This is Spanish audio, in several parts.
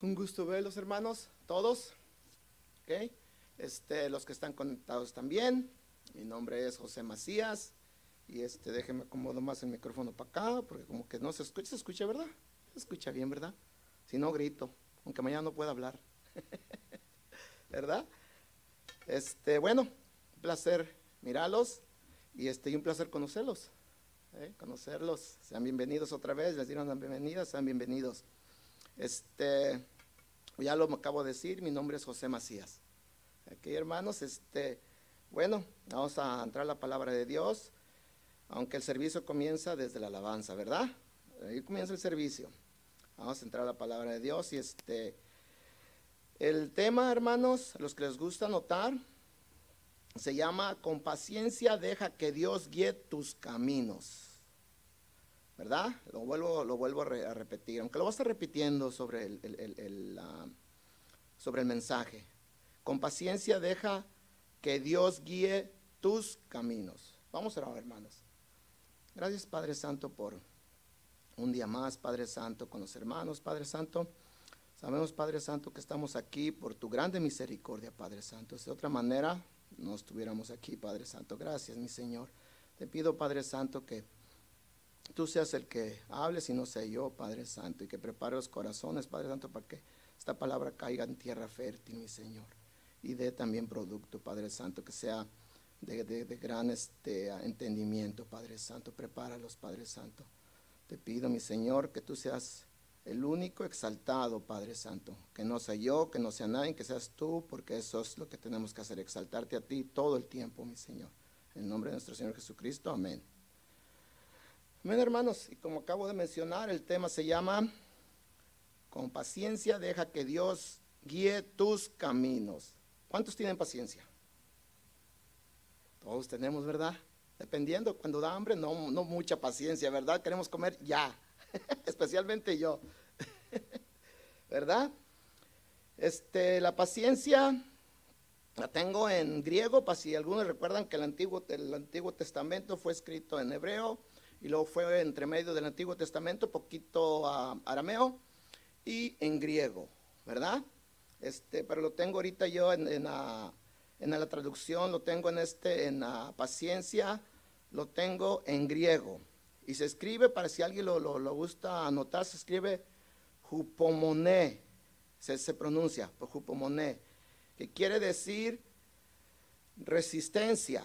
Un gusto verlos, hermanos, todos. ¿ok? Este, los que están conectados también. Mi nombre es José Macías. Y este, déjenme acomodo más el micrófono para acá, porque como que no se escucha, se escucha, ¿verdad? Se escucha bien, ¿verdad? Si no, grito, aunque mañana no pueda hablar. ¿Verdad? Este, bueno, un placer mirarlos y este, y un placer conocerlos. ¿eh? Conocerlos. Sean bienvenidos otra vez, les dieron la bienvenida, sean bienvenidos. Este, ya lo acabo de decir, mi nombre es José Macías. Aquí, hermanos, este, bueno, vamos a entrar a la palabra de Dios, aunque el servicio comienza desde la alabanza, ¿verdad? Ahí comienza el servicio. Vamos a entrar a la palabra de Dios y este, el tema, hermanos, a los que les gusta notar, se llama Con paciencia deja que Dios guíe tus caminos. ¿Verdad? Lo vuelvo, lo vuelvo a, repetir, aunque lo voy a estar repitiendo sobre el, sobre el mensaje. Con paciencia deja que Dios guíe tus caminos. Vamos a orar, hermanos. Gracias, Padre Santo, por un día más, Padre Santo, con los hermanos, Padre Santo. Sabemos, Padre Santo, que estamos aquí por tu grande misericordia, Padre Santo. De otra manera, no estuviéramos aquí, Padre Santo. Gracias, mi Señor. Te pido, Padre Santo, que tú seas el que hables y no sea yo, Padre Santo, y que prepare los corazones, Padre Santo, para que esta palabra caiga en tierra fértil, mi Señor, y dé también producto, Padre Santo, que sea de, gran este, entendimiento, Padre Santo. Prepáralos, Padre Santo. Te pido, mi Señor, que tú seas el único exaltado, Padre Santo. Que no sea yo, que no sea nadie, que seas tú, porque eso es lo que tenemos que hacer, exaltarte a ti todo el tiempo, mi Señor. En nombre de nuestro Señor Jesucristo, amén. Amén, hermanos. Y como acabo de mencionar, el tema se llama Con paciencia deja que Dios guíe tus caminos. ¿Cuántos tienen paciencia? Todos tenemos, ¿verdad? Dependiendo, cuando da hambre, no, no mucha paciencia, ¿verdad? Queremos comer ya, especialmente yo, ¿verdad? Este, la paciencia la tengo en griego, para si algunos recuerdan que el Antiguo, el Antiguo Testamento fue escrito en hebreo, y luego fue entre medio del Antiguo Testamento, poquito arameo y en griego, ¿verdad? Este, pero lo tengo ahorita yo en, la, traducción, lo tengo en este, en la paciencia, lo tengo en griego. Y se escribe, para si alguien lo, lo, gusta anotar, se escribe jupomoné, se, se pronuncia, jupomoné, que quiere decir resistencia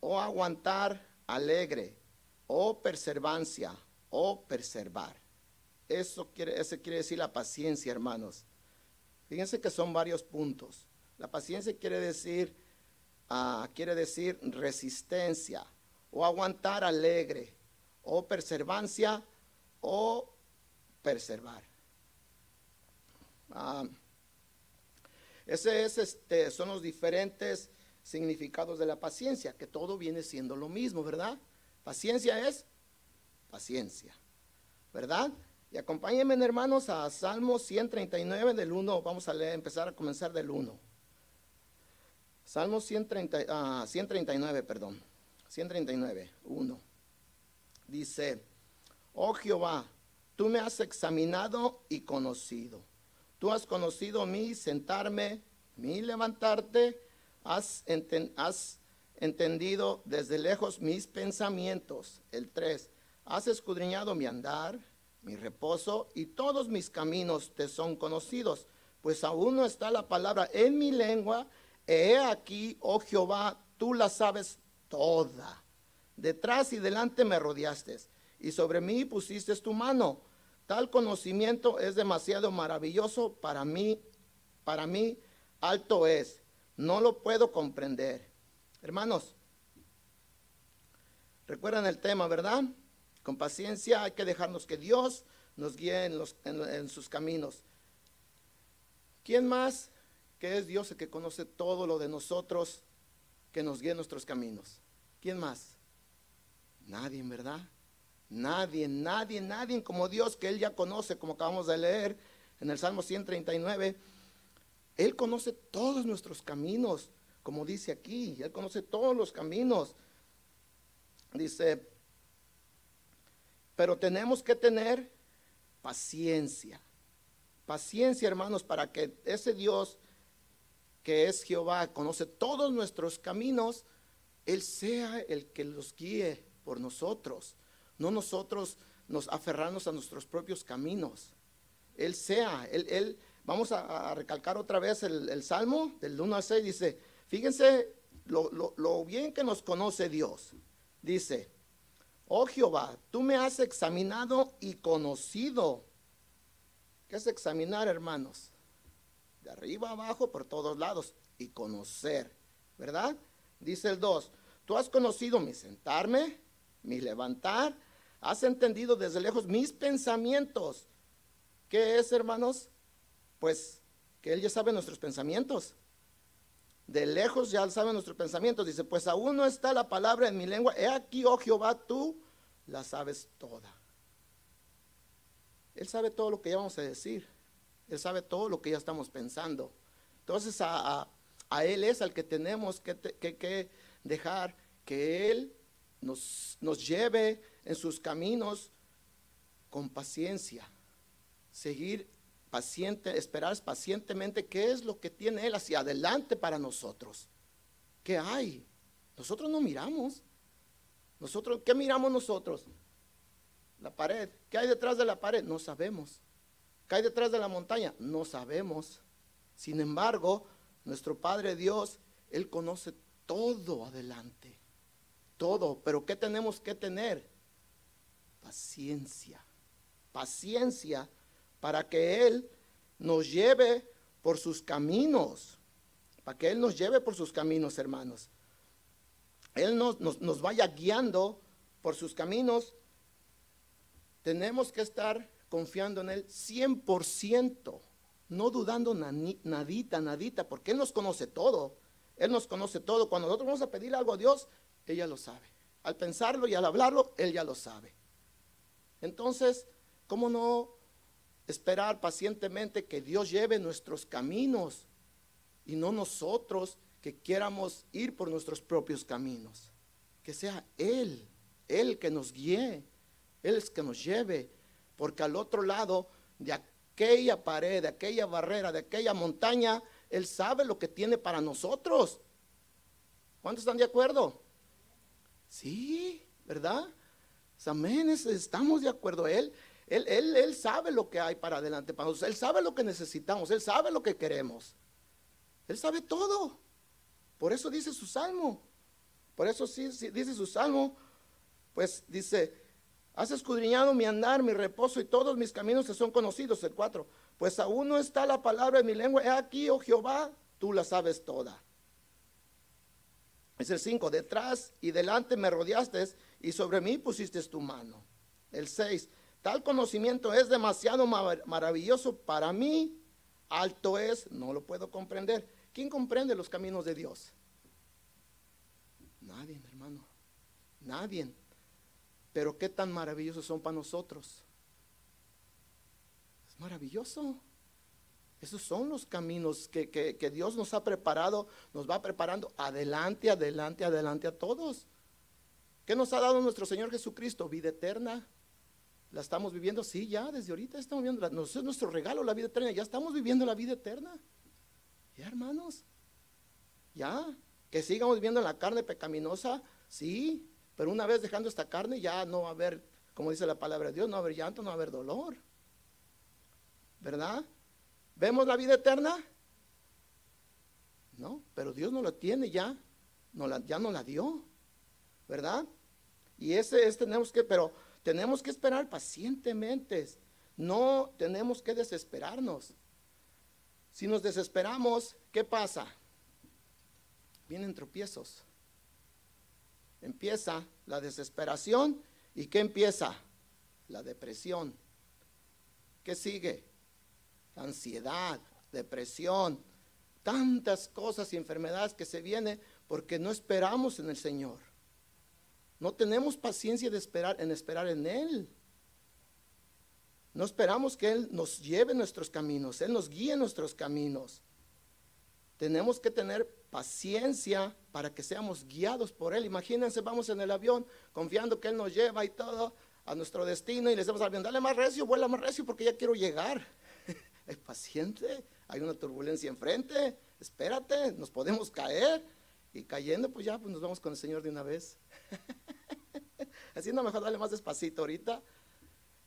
o aguantar alegre o perseverancia o preservar. Eso quiere, eso quiere decir la paciencia, hermanos. Fíjense que son varios puntos. La paciencia quiere decir, ah, quiere decir resistencia o aguantar alegre o perseverancia o preservar. Ah, ese es, este, son los diferentes significados de la paciencia, que todo viene siendo lo mismo, ¿verdad? Paciencia es paciencia, ¿verdad? Y acompáñenme, hermanos, a Salmo 139 del 1. Vamos a empezar a comenzar del 1. Salmo 130, 139, perdón. 139, 1. Dice, oh Jehová, tú me has examinado y conocido. Tú has conocido mi sentarme, mi levantarte, has, has entendido desde lejos mis pensamientos. El 3. Has escudriñado mi andar, mi reposo y todos mis caminos te son conocidos, pues aún no está la palabra en mi lengua. He aquí, oh Jehová, tú la sabes toda. Detrás y delante me rodeaste y sobre mí pusiste tu mano. Tal conocimiento es demasiado maravilloso para mí, para mí alto es. No lo puedo comprender. Hermanos, recuerdan el tema, ¿verdad? Con paciencia hay que dejarnos que Dios nos guíe en, sus caminos. ¿Quién más que es Dios el que conoce todo lo de nosotros, que nos guíe en nuestros caminos? ¿Quién más? Nadie, ¿verdad? Nadie, nadie, nadie como Dios que Él ya conoce, como acabamos de leer en el Salmo 139. Él conoce todos nuestros caminos como dice aquí, Él conoce todos los caminos. Dice, pero tenemos que tener paciencia, Paciencia, hermanos, para que ese Dios que es Jehová, conoce todos nuestros caminos, Él sea el que los guíe por nosotros, no nosotros nos aferrarnos a nuestros propios caminos. Él sea, Él, él vamos a, recalcar otra vez el, Salmo del 1 al 6, dice, fíjense lo, bien que nos conoce Dios. Dice, oh Jehová, tú me has examinado y conocido. ¿Qué es examinar, hermanos? De arriba abajo, por todos lados. Y conocer, ¿verdad? Dice el 2, tú has conocido mi sentarme, mi levantar, has entendido desde lejos mis pensamientos. ¿Qué es, hermanos? Pues que Él ya sabe nuestros pensamientos. De lejos ya sabe nuestros pensamientos. Dice, pues aún no está la palabra en mi lengua. He aquí, oh Jehová, tú la sabes toda. Él sabe todo lo que ya vamos a decir. Él sabe todo lo que ya estamos pensando. Entonces a, Él es al que tenemos que, que dejar que Él nos, nos lleve en sus caminos con paciencia, seguir paciente, esperar pacientemente qué es lo que tiene Él hacia adelante para nosotros. ¿Qué hay? Nosotros no miramos. Nosotros, ¿qué miramos nosotros? La pared. ¿Qué hay detrás de la pared? No sabemos. ¿Qué hay detrás de la montaña? No sabemos. Sin embargo, nuestro Padre Dios, Él conoce todo adelante todo, pero ¿qué tenemos que tener? Paciencia, paciencia para que Él nos lleve por sus caminos, para que Él nos lleve por sus caminos, hermanos. Él nos, nos, vaya guiando por sus caminos. Tenemos que estar confiando en Él 100%, no dudando nadita, nadita, porque Él nos conoce todo. Él nos conoce todo. Cuando nosotros vamos a pedir algo a Dios, ella lo sabe. Al pensarlo y al hablarlo, él ya lo sabe. Entonces, ¿cómo no esperar pacientemente que Dios lleve nuestros caminos y no nosotros que quieramos ir por nuestros propios caminos? Que sea Él, Él que nos guíe, Él es que nos lleve, porque al otro lado de aquella pared, de aquella barrera, de aquella montaña, Él sabe lo que tiene para nosotros. ¿Cuántos están de acuerdo? Sí, ¿verdad? Amén, estamos de acuerdo. Él, él, él, él sabe lo que hay para adelante para nosotros. Él sabe lo que necesitamos. Él sabe lo que queremos. Él sabe todo. Por eso dice su salmo. Por eso sí, dice su salmo. Pues dice, has escudriñado mi andar, mi reposo y todos mis caminos que son conocidos. El 4. Pues aún no está la palabra en mi lengua. He aquí, oh Jehová, tú la sabes toda. Es el 5, detrás y delante me rodeaste y sobre mí pusiste tu mano. El 6, tal conocimiento es demasiado maravilloso para mí, alto es, no lo puedo comprender. ¿Quién comprende los caminos de Dios? Nadie, hermano, nadie. Pero qué tan maravillosos son para nosotros. Es maravilloso. Esos son los caminos que, Dios nos ha preparado, nos va preparando adelante, adelante, adelante a todos. ¿Qué nos ha dado nuestro Señor Jesucristo? Vida eterna. ¿La estamos viviendo? Sí, ya, desde ahorita estamos viviendo. La, es nuestro regalo, la vida eterna. Ya estamos viviendo la vida eterna. Ya, hermanos. Ya. Que sigamos viviendo en la carne pecaminosa, sí. Pero una vez dejando esta carne, ya no va a haber, como dice la palabra de Dios, no va a haber llanto, no va a haber dolor. ¿Verdad? ¿Vemos la vida eterna? No, pero Dios no la tiene ya, no la, ya no la dio, ¿verdad? Y ese es, tenemos que, pero tenemos que esperar pacientemente, no tenemos que desesperarnos. Si nos desesperamos, ¿qué pasa? Vienen tropiezos. Empieza la desesperación y ¿qué empieza? La depresión. ¿Qué sigue? ansiedad, depresión, tantas cosas y enfermedades que se vienen porque no esperamos en el Señor. No tenemos paciencia de esperar en esperar en Él. No esperamos que Él nos lleve nuestros caminos, Él nos guíe nuestros caminos. Tenemos que tener paciencia para que seamos guiados por Él. Imagínense, vamos en el avión confiando que Él nos lleva y todo a nuestro destino y le decimos al avión, dale más recio, vuela más recio porque ya quiero llegar. es paciente, hay una turbulencia enfrente, espérate, nos podemos caer. Y cayendo, pues ya pues nos vamos con el Señor de una vez. Haciendo mejor darle más despacito ahorita.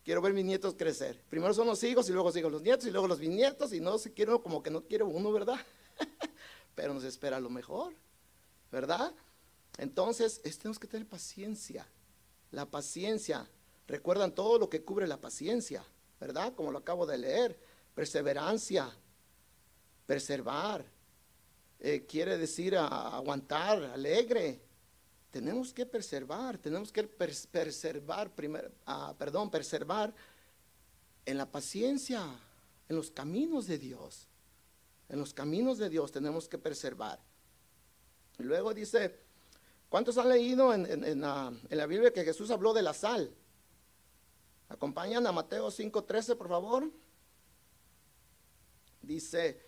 Quiero ver mis nietos crecer. Primero son los hijos y luego siguen los nietos y luego los bisnietos y no se quiere como que no quiere uno, ¿verdad? Pero nos espera lo mejor, ¿verdad? Entonces, tenemos que tener paciencia. La paciencia. Recuerdan todo lo que cubre la paciencia, ¿verdad? Como lo acabo de leer. Perseverancia, preservar, eh, quiere decir aguantar, alegre. Tenemos que preservar, tenemos que preservar, ah, perdón, preservar en la paciencia, en los caminos de Dios. En los caminos de Dios tenemos que preservar. Y luego dice, ¿cuántos han leído en, la, Biblia que Jesús habló de la sal? Acompañan a Mateo 5:13, por favor. Dice,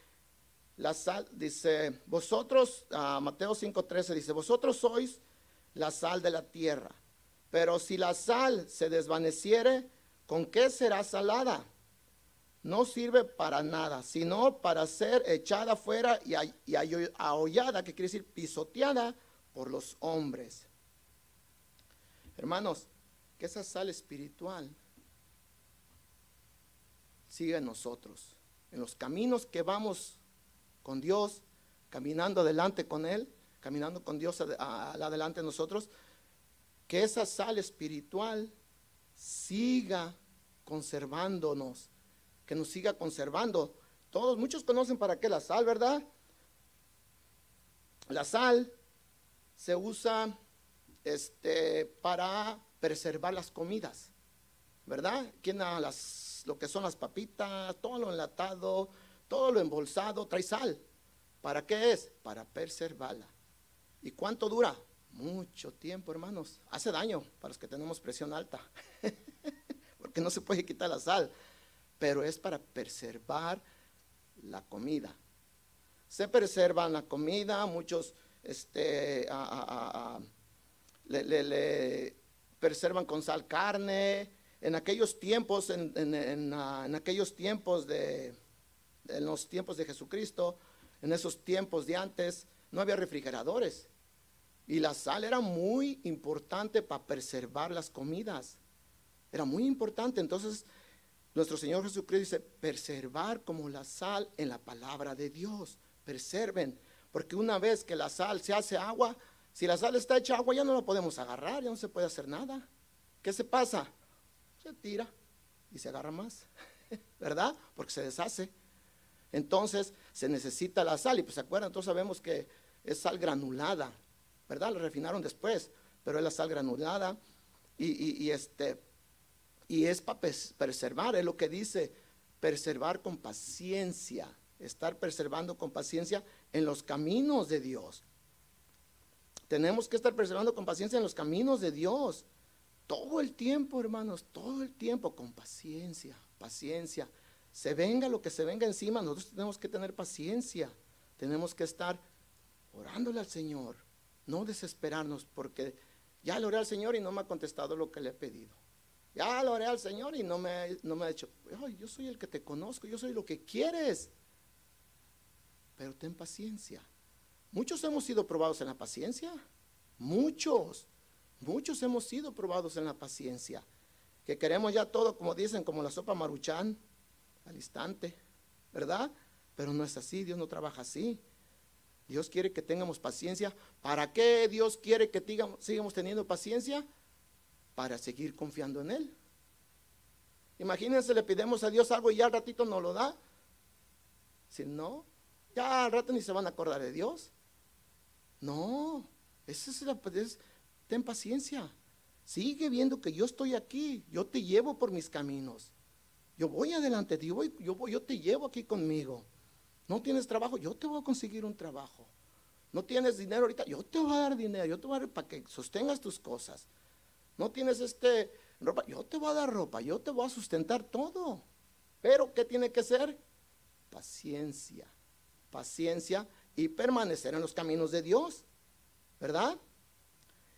la sal, dice, vosotros, uh, Mateo 5:13 dice, vosotros sois la sal de la tierra, pero si la sal se desvaneciere, ¿con qué será salada? No sirve para nada, sino para ser echada fuera y, y ahollada, que quiere decir pisoteada por los hombres. Hermanos, que esa sal espiritual siga en nosotros, en los caminos que vamos con Dios, caminando adelante con Él, caminando con Dios adelante de nosotros, que esa sal espiritual siga conservándonos, que nos siga conservando. Todos, muchos conocen para qué la sal, ¿verdad? La sal se usa este, para preservar las comidas, ¿verdad? ¿Quién las, lo que son las papitas, todo lo enlatado, todo lo embolsado trae sal. ¿Para qué es? Para preservarla. ¿Y cuánto dura? Mucho tiempo, hermanos. Hace daño para los que tenemos presión alta. Porque no se puede quitar la sal. Pero es para preservar la comida. Se preserva la comida, muchos este, le, preservan con sal carne. En aquellos tiempos, en aquellos tiempos de, en los tiempos de Jesucristo, en esos tiempos de antes, no había refrigeradores. Y la sal era muy importante para preservar las comidas. Era muy importante. Entonces, nuestro Señor Jesucristo dice, preservar como la sal en la palabra de Dios. Preserven. Porque una vez que la sal se hace agua, si la sal está hecha agua, ya no la podemos agarrar, ya no se puede hacer nada. ¿Qué se pasa? Se tira y se agarra más. ¿Verdad? Porque se deshace. Entonces se necesita la sal y pues se acuerdan, todos sabemos que es sal granulada, ¿verdad? La refinaron después, pero es la sal granulada y, este, y es para preservar, es lo que dice, preservar con paciencia, estar preservando con paciencia en los caminos de Dios. Tenemos que estar preservando con paciencia en los caminos de Dios. Todo el tiempo, hermanos, todo el tiempo con paciencia, paciencia se venga lo que se venga encima, nosotros tenemos que tener paciencia, tenemos que estar orándole al Señor, no desesperarnos porque ya le oré al Señor y no me ha contestado lo que le he pedido. Ya le oré al Señor y no me, no me ha dicho, yo soy el que te conozco, yo soy lo que quieres. Pero ten paciencia. Muchos hemos sido probados en la paciencia. Muchos, muchos hemos sido probados en la paciencia. Que queremos ya todo, como dicen, como la sopa maruchán al instante, ¿verdad? Pero no es así, Dios no trabaja así. Dios quiere que tengamos paciencia. ¿Para qué Dios quiere que sigamos teniendo paciencia? Para seguir confiando en Él. Imagínense, le pidemos a Dios algo y ya al ratito no lo da. Si no, ya al rato ni se van a acordar de Dios. No, eso es la, ten paciencia. Sigue viendo que yo estoy aquí, yo te llevo por mis caminos. Yo voy adelante, yo, yo, voy, yo te llevo aquí conmigo. No tienes trabajo, yo te voy a conseguir un trabajo. No tienes dinero ahorita, yo te voy a dar dinero, yo te voy a dar para que sostengas tus cosas. No tienes este ropa, yo te voy a dar ropa, yo te voy a sustentar todo. Pero ¿qué tiene que ser? Paciencia, paciencia y permanecer en los caminos de Dios, ¿verdad?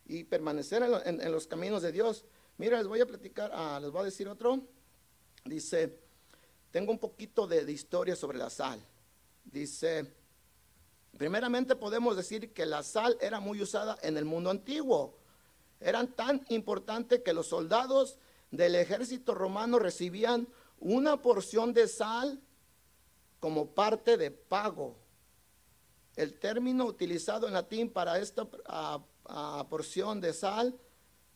Y permanecer en, los caminos de Dios. Mira, les voy a platicar, ah, les voy a decir otro. Dice, tengo un poquito de, de historia sobre la sal. Dice, primeramente podemos decir que la sal era muy usada en el mundo antiguo. Eran tan importante que los soldados del ejército romano recibían una porción de sal como parte de pago. El término utilizado en latín para esta porción de sal,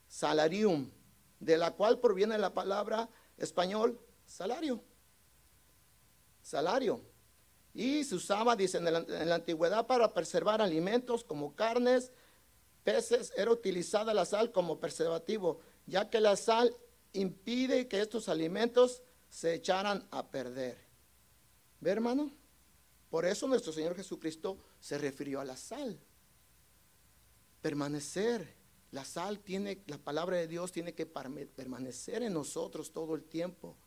salarium, de la cual proviene la palabra español salario. Salario. Y se usaba, dice, en la, antigüedad para preservar alimentos como carnes, peces, era utilizada la sal como preservativo, ya que la sal impide que estos alimentos se echaran a perder. ¿Ve, hermano? Por eso nuestro Señor Jesucristo se refirió a la sal. Permanecer. La sal tiene, la palabra de Dios tiene que permanecer en nosotros todo el tiempo.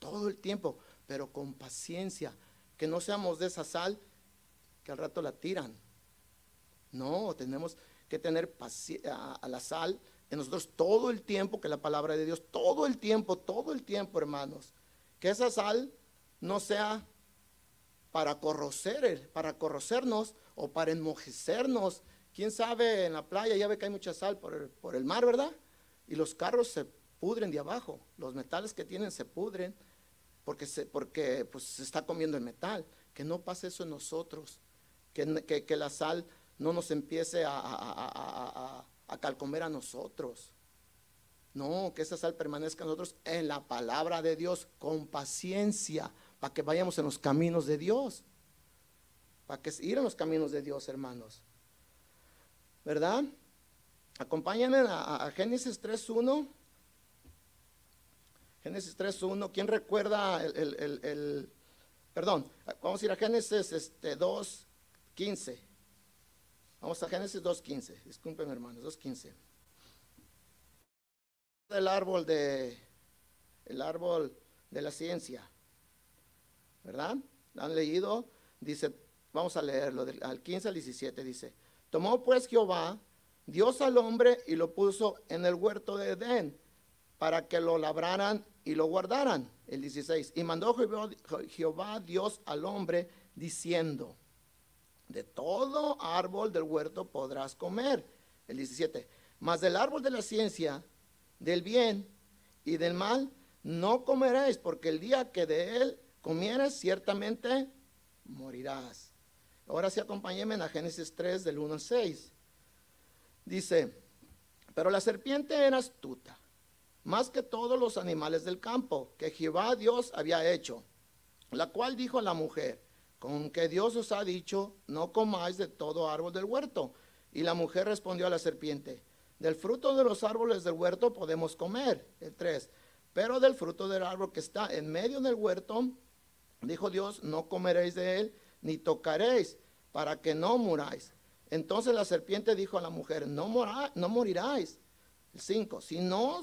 Todo el tiempo, pero con paciencia. Que no seamos de esa sal que al rato la tiran. No, tenemos que tener paciencia a la sal en nosotros todo el tiempo que la palabra de Dios, todo el tiempo, todo el tiempo, hermanos. Que esa sal no sea para corrocer, para corrocernos o para enmojecernos. Quién sabe, en la playa ya ve que hay mucha sal por el, por el mar, ¿verdad? Y los carros se pudren de abajo, los metales que tienen se pudren porque se, porque, pues, se está comiendo el metal. Que no pase eso en nosotros, que, que, que la sal no nos empiece a, a, a a calcomer a nosotros. No, que esa sal permanezca en nosotros en la palabra de Dios, con paciencia, para que vayamos en los caminos de Dios. Para que ir en los caminos de Dios, hermanos. ¿Verdad? Acompáñenme a, Génesis 3.1. Génesis 3.1. ¿Quién recuerda el, el, el, Perdón, vamos a ir a Génesis este, 2.15. Vamos a Génesis 2.15. Disculpen, hermanos, 2.15. El árbol de el árbol de la ciencia. ¿Verdad? ¿Han leído? Dice, vamos a leerlo, al 15 al 17 dice, tomó pues Jehová Dios al hombre y lo puso en el huerto de Edén para que lo labraran y lo guardaran. El 16. Y mandó Jehová Dios al hombre diciendo, de todo árbol del huerto podrás comer. El 17. Mas del árbol de la ciencia, del bien y del mal, no comeréis, porque el día que de él comieres, ciertamente morirás. Ahora sí acompáñenme a Génesis 3, del 1 al 6. Dice, pero la serpiente era astuta, más que todos los animales del campo que Jehová Dios había hecho, la cual dijo a la mujer, con que Dios os ha dicho, no comáis de todo árbol del huerto. Y la mujer respondió a la serpiente, del fruto de los árboles del huerto podemos comer. El 3. Pero del fruto del árbol que está en medio del huerto, dijo Dios, no comeréis de él, ni tocaréis, para que no muráis. Entonces la serpiente dijo a la mujer, no, mora, no moriráis. El 5. Si no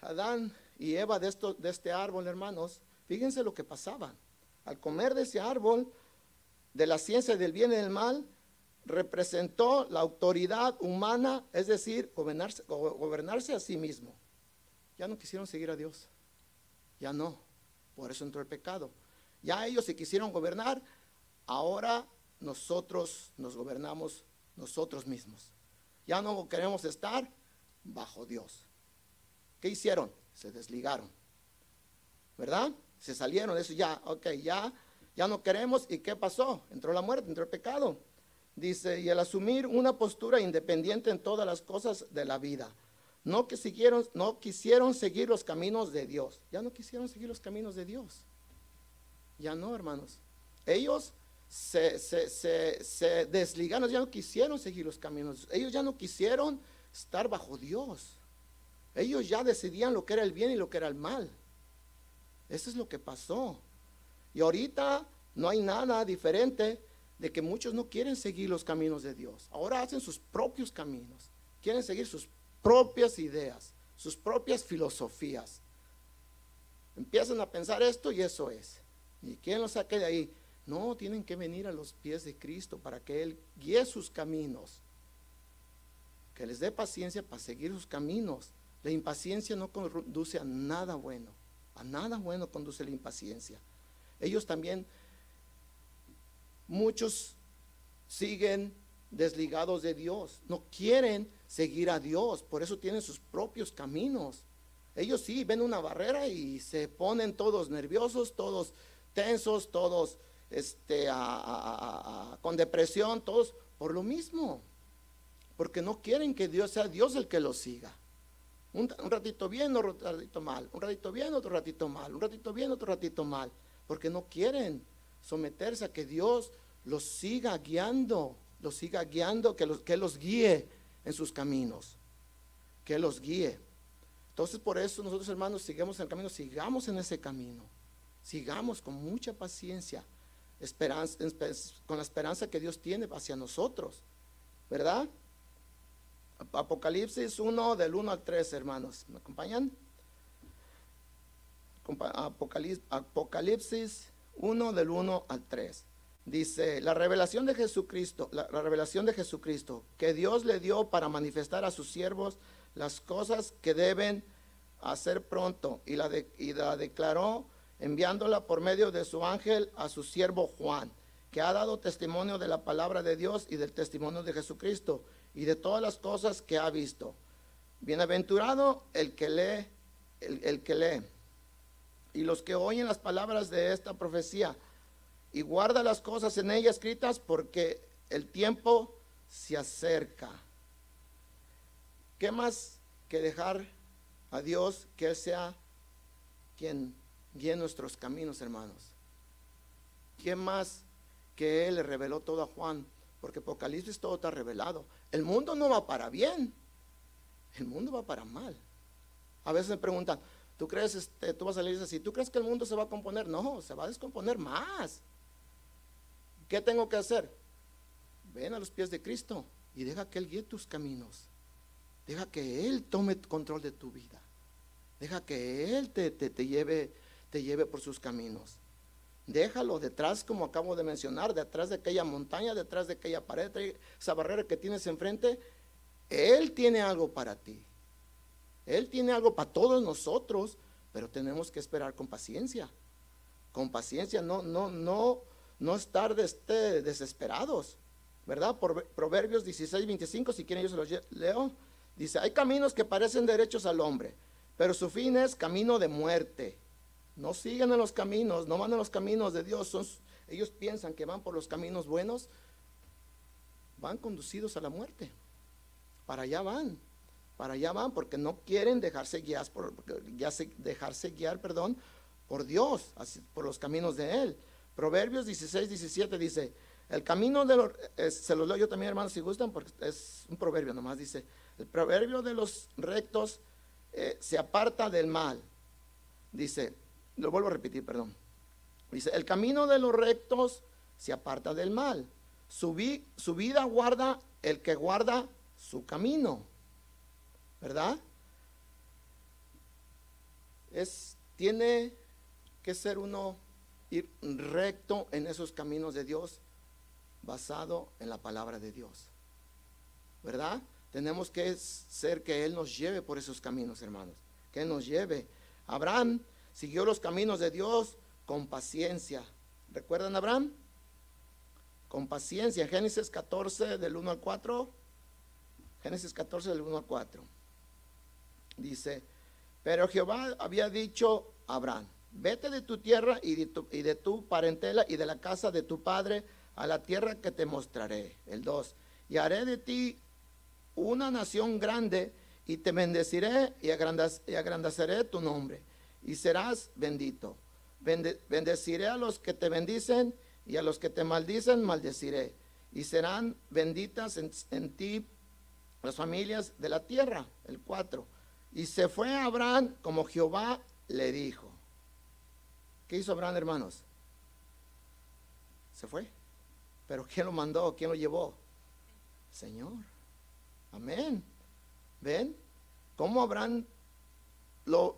Adán y Eva de, esto, de este árbol, hermanos, Fíjense lo que pasaba. Al comer de ese árbol de la ciencia del bien y del mal, representó la autoridad humana, es decir, gobernarse, gobernarse a sí mismo. Ya no quisieron seguir a Dios. Ya no. Por eso entró el pecado. Ya ellos se quisieron gobernar, ahora nosotros nos gobernamos nosotros mismos. Ya no queremos estar bajo Dios. ¿Qué hicieron? Se desligaron. ¿Verdad? Se salieron de eso, ya, ok, ya, ya no queremos. ¿Y qué pasó? Entró la muerte, entró el pecado. Dice, y el asumir una postura independiente en todas las cosas de la vida. No, que siguieron, no quisieron seguir los caminos de Dios. Ya no quisieron seguir los caminos de Dios. Ya no, hermanos. Ellos se, se, se, se desligaron, ya no quisieron seguir los caminos. Ellos ya no quisieron estar bajo Dios. Ellos ya decidían lo que era el bien y lo que era el mal. Eso es lo que pasó. Y ahorita no hay nada diferente de que muchos no quieren seguir los caminos de Dios. Ahora hacen sus propios caminos. Quieren seguir sus propias ideas, sus propias filosofías. Empiezan a pensar esto y eso es. ¿Y quién los saque de ahí? No, tienen que venir a los pies de Cristo para que Él guíe sus caminos. Que les dé paciencia para seguir sus caminos. La impaciencia no conduce a nada bueno. A nada bueno conduce la impaciencia. Ellos también, muchos siguen desligados de Dios. No quieren seguir a Dios. Por eso tienen sus propios caminos. Ellos sí ven una barrera y se ponen todos nerviosos, todos tensos, todos este, con depresión, todos por lo mismo. Porque no quieren que Dios sea Dios el que los siga. Un, ratito bien, otro ratito mal. Un ratito bien, otro ratito mal. Un ratito bien, otro ratito mal. Porque no quieren someterse a que Dios los siga guiando. Los siga guiando, que los, que los guíe en sus caminos. Que los guíe. Entonces por eso nosotros hermanos sigamos en el camino, sigamos en ese camino. Sigamos con mucha paciencia, esperanza, con la esperanza que Dios tiene hacia nosotros. ¿Verdad? Apocalipsis 1 del 1 al 3, hermanos. ¿Me acompañan? Apocalipsis 1 del 1 al 3. Dice, la revelación de Jesucristo, la, revelación de Jesucristo, que Dios le dio para manifestar a sus siervos las cosas que deben hacer pronto, y la, y la declaró enviándola por medio de su ángel a su siervo Juan, que ha dado testimonio de la palabra de Dios y del testimonio de Jesucristo y de todas las cosas que ha visto. Bienaventurado el que lee, el, que lee, y los que oyen las palabras de esta profecía y guarda las cosas en ella escritas porque el tiempo se acerca. ¿Qué más que dejar a Dios que Él sea quien guíe nuestros caminos, hermanos? ¿Quién más que Él le reveló todo a Juan? Porque Apocalipsis todo está revelado. El mundo no va para bien, el mundo va para mal. A veces me preguntan, ¿tú crees, este, tú vas a leer así, ¿tú crees que el mundo se va a componer? No, se va a descomponer más. ¿Qué tengo que hacer? Ven a los pies de Cristo y deja que Él guíe tus caminos. Deja que Él tome control de tu vida. Deja que Él te, te, lleve, te lleve por sus caminos. Déjalo detrás, como acabo de mencionar, detrás de aquella montaña, detrás de aquella pared, esa barrera que tienes enfrente. Él tiene algo para ti. Él tiene algo para todos nosotros, pero tenemos que esperar con paciencia. Con paciencia, no, no, no, no estar este, desesperados. ¿Verdad? Por Proverbios 16, 25, si quieren yo se los leo. Dice, hay caminos que parecen derechos al hombre, pero su fin es camino de muerte. No siguen en los caminos, no van en los caminos de Dios. ellos piensan que van por los caminos buenos, van conducidos a la muerte. Para allá van, para allá van, porque no quieren dejarse guiar por, guiar, perdón, por Dios, por los caminos de Él. Proverbios 16, 17 dice, el camino de los, se los leo yo también hermanos si gustan, porque es un proverbio nomás, dice, el proverbio de los rectos eh, se aparta del mal. Dice, lo vuelvo a repetir, perdón. Dice, el camino de los rectos se aparta del mal. Su, su vida guarda el que guarda su camino. ¿Verdad? Es, tiene que ser uno ir recto en esos caminos de Dios basado en la palabra de Dios. ¿Verdad? Tenemos que ser que Él nos lleve por esos caminos, hermanos. Que nos lleve. Abraham siguió los caminos de Dios con paciencia. ¿Recuerdan a Abraham? Con paciencia. Génesis 14 del 1 al 4. Génesis 14 del 1 al 4. Dice, pero Jehová había dicho a Abraham, vete de tu tierra y de tu, y de tu parentela y de la casa de tu padre a la tierra que te mostraré. El 2. Y haré de ti una nación grande y te bendeciré y, agrandaré tu nombre y serás bendito. bendeciré a los que te bendicen y a los que te maldicen maldeciré. Y serán benditas en, ti las familias de la tierra. El 4. Y se fue Abraham como Jehová le dijo. ¿Qué hizo Abraham, hermanos? se fue. Pero ¿quién lo mandó? ¿Quién lo llevó? Señor. Amén. ¿Ven? ¿Cómo habrán lo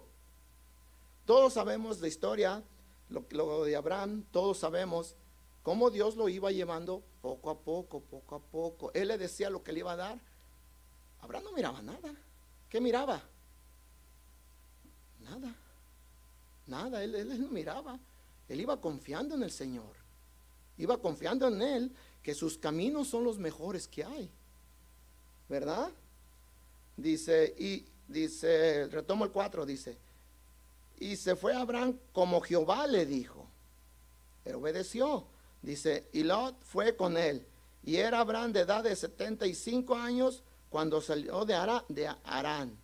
todos sabemos la historia, lo, de Abraham, todos sabemos cómo Dios lo iba llevando poco a poco, poco a poco. Él le decía lo que le iba a dar. Abraham no miraba nada. ¿Qué miraba? Nada. Nada, él, él, no miraba. Él iba confiando en el Señor. Iba confiando en Él que sus caminos son los mejores que hay. ¿Verdad? Dice, y dice, retomo el 4, dice, y se fue Abraham como Jehová le dijo. Él obedeció. Dice, y Lot fue con él. Y era Abraham de edad de 75 años cuando salió de, de Arán.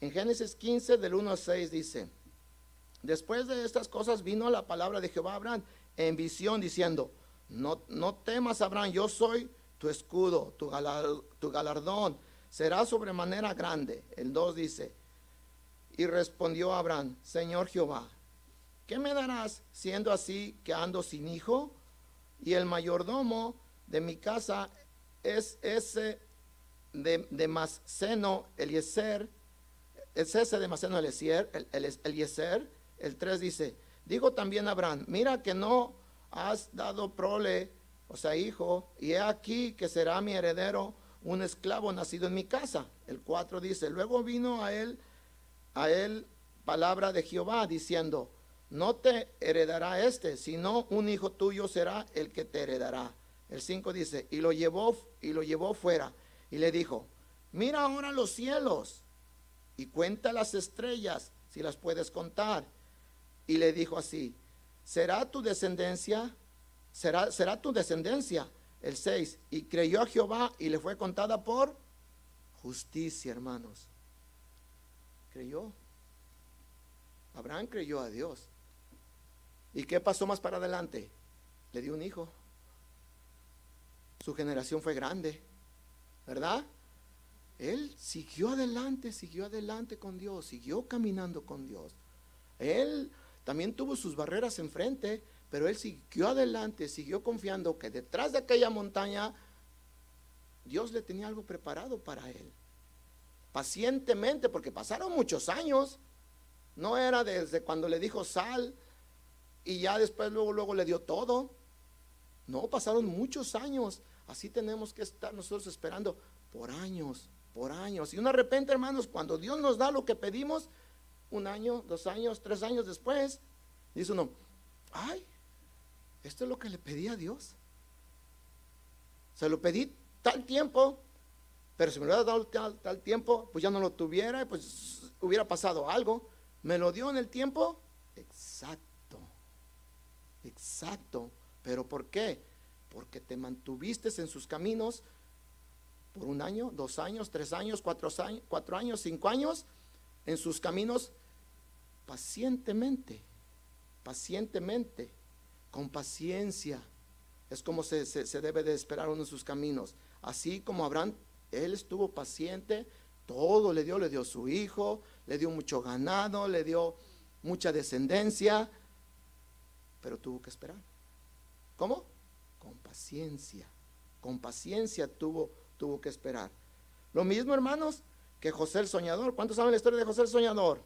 En Génesis 15, del 1 al 6 dice, después de estas cosas vino la palabra de Jehová a Abraham en visión diciendo, no, no temas Abraham, yo soy tu escudo, tu, tu galardón será sobremanera grande. El 2 dice, y respondió Abraham, Señor Jehová, ¿qué me darás siendo así que ando sin hijo? Y el mayordomo de mi casa es ese de, de Maseno Eliezer, es ese de Maseno Eliezer, el, el, el 3 dice, digo también Abraham, mira que no has dado prole, o sea, hijo, y he aquí que será mi heredero un esclavo nacido en mi casa. El 4 dice, luego vino a él, a él palabra de Jehová diciendo, no te heredará este, sino un hijo tuyo será el que te heredará. El 5 dice, y lo llevó y lo llevó fuera y le dijo, mira ahora los cielos y cuenta las estrellas si las puedes contar. Y le dijo así, será tu descendencia, será, será tu descendencia. El 6, y creyó a Jehová y le fue contada por justicia, hermanos. Creyó. Abraham creyó a Dios. ¿Y qué pasó más para adelante? Le dio un hijo. Su generación fue grande, ¿verdad? Él siguió adelante, siguió adelante con Dios, siguió caminando con Dios. Él también tuvo sus barreras enfrente, pero él siguió adelante, siguió confiando que detrás de aquella montaña Dios le tenía algo preparado para él. Pacientemente, porque pasaron muchos años. No era desde cuando le dijo sal y ya después luego, luego le dio todo. No, pasaron muchos años. Así tenemos que estar nosotros esperando por años, por años. Y de repente, hermanos, cuando Dios nos da lo que pedimos, un año, dos años, tres años después, dice uno, ay, esto es lo que le pedí a Dios. Se lo pedí tal tiempo, pero si me hubiera dado tal, tal tiempo, pues ya no lo tuviera, pues hubiera pasado algo. Me lo dio en el tiempo exacto, exacto. ¿Pero por qué? Porque te mantuviste en sus caminos por un año, dos años, tres años, cuatro años, cuatro años, cinco años, en sus caminos pacientemente, pacientemente con paciencia. Es como se, debe de esperar uno en sus caminos. Así como Abraham, él estuvo paciente, todo le dio, le dio su hijo, le dio mucho ganado, le dio mucha descendencia, pero tuvo que esperar. ¿Cómo? Con paciencia. Con paciencia tuvo, tuvo que esperar. Lo mismo, hermanos, que José el Soñador. ¿Cuántos saben la historia de José el Soñador?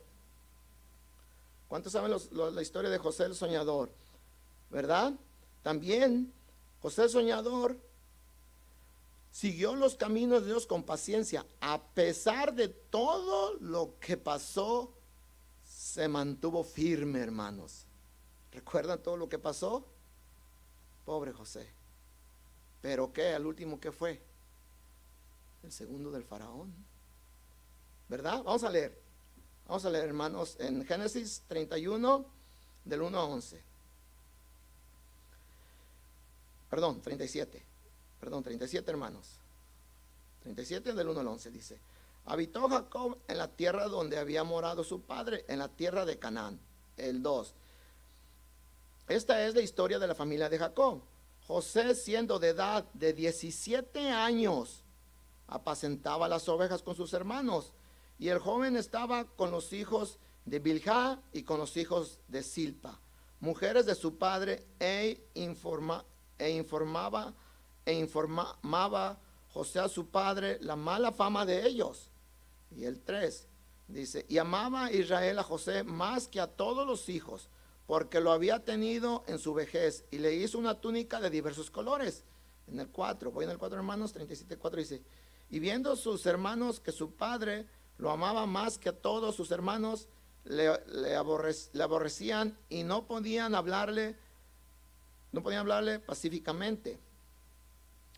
¿Cuántos saben la historia de José el Soñador? ¿verdad? También José Soñador siguió los caminos de Dios con paciencia. A pesar de todo lo que pasó, se mantuvo firme, hermanos. ¿Recuerdan todo lo que pasó? Pobre José. Pero ¿qué? Al último, ¿qué fue? El segundo del faraón. ¿Verdad? Vamos a leer. Vamos a leer, hermanos, en Génesis 31, del 1 a 11. Perdón, 37. Perdón, 37 hermanos. 37 del 1 al 11 dice. Habitó Jacob en la tierra donde había morado su padre, en la tierra de Canaán. El 2. Esta es la historia de la familia de Jacob. José, siendo de edad de 17 años, apacentaba las ovejas con sus hermanos. Y el joven estaba con los hijos de Bilhá y con los hijos de Silpa, mujeres de su padre, e informa, e informaba e informaba José a su padre la mala fama de ellos. Y el 3 dice, y amaba a Israel a José más que a todos los hijos, porque lo había tenido en su vejez y le hizo una túnica de diversos colores. En el 4, voy en el 4 hermanos, 37, 4 dice, y viendo sus hermanos que su padre lo amaba más que a todos sus hermanos, le, le, aborrecían y no podían hablarle, no podían hablarle pacíficamente.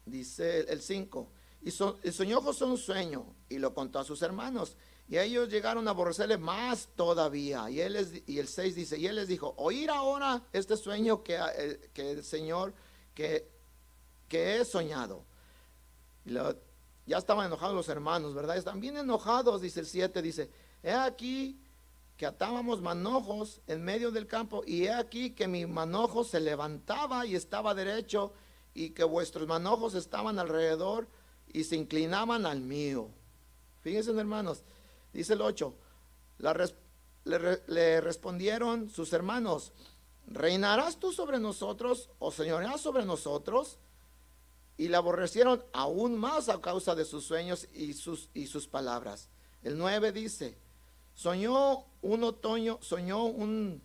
Dice el 5, y, soñó José un sueño y lo contó a sus hermanos. Y ellos llegaron a aborrecerle más todavía. Y, él y el 6 dice, y él les dijo, oír ahora este sueño que, eh, que el Señor, que, que he soñado. ya estaban enojados los hermanos, ¿verdad? Están bien enojados, dice el 7, dice, he aquí que atábamos manojos en medio del campo y he aquí que mi manojo se levantaba y estaba derecho y que vuestros manojos estaban alrededor y se inclinaban al mío. Fíjense hermanos, dice el 8, le, respondieron sus hermanos, ¿reinarás tú sobre nosotros o señorearás sobre nosotros? Y le aborrecieron aún más a causa de sus sueños y sus, y sus palabras. El 9 dice, soñó un otoño, soñó un,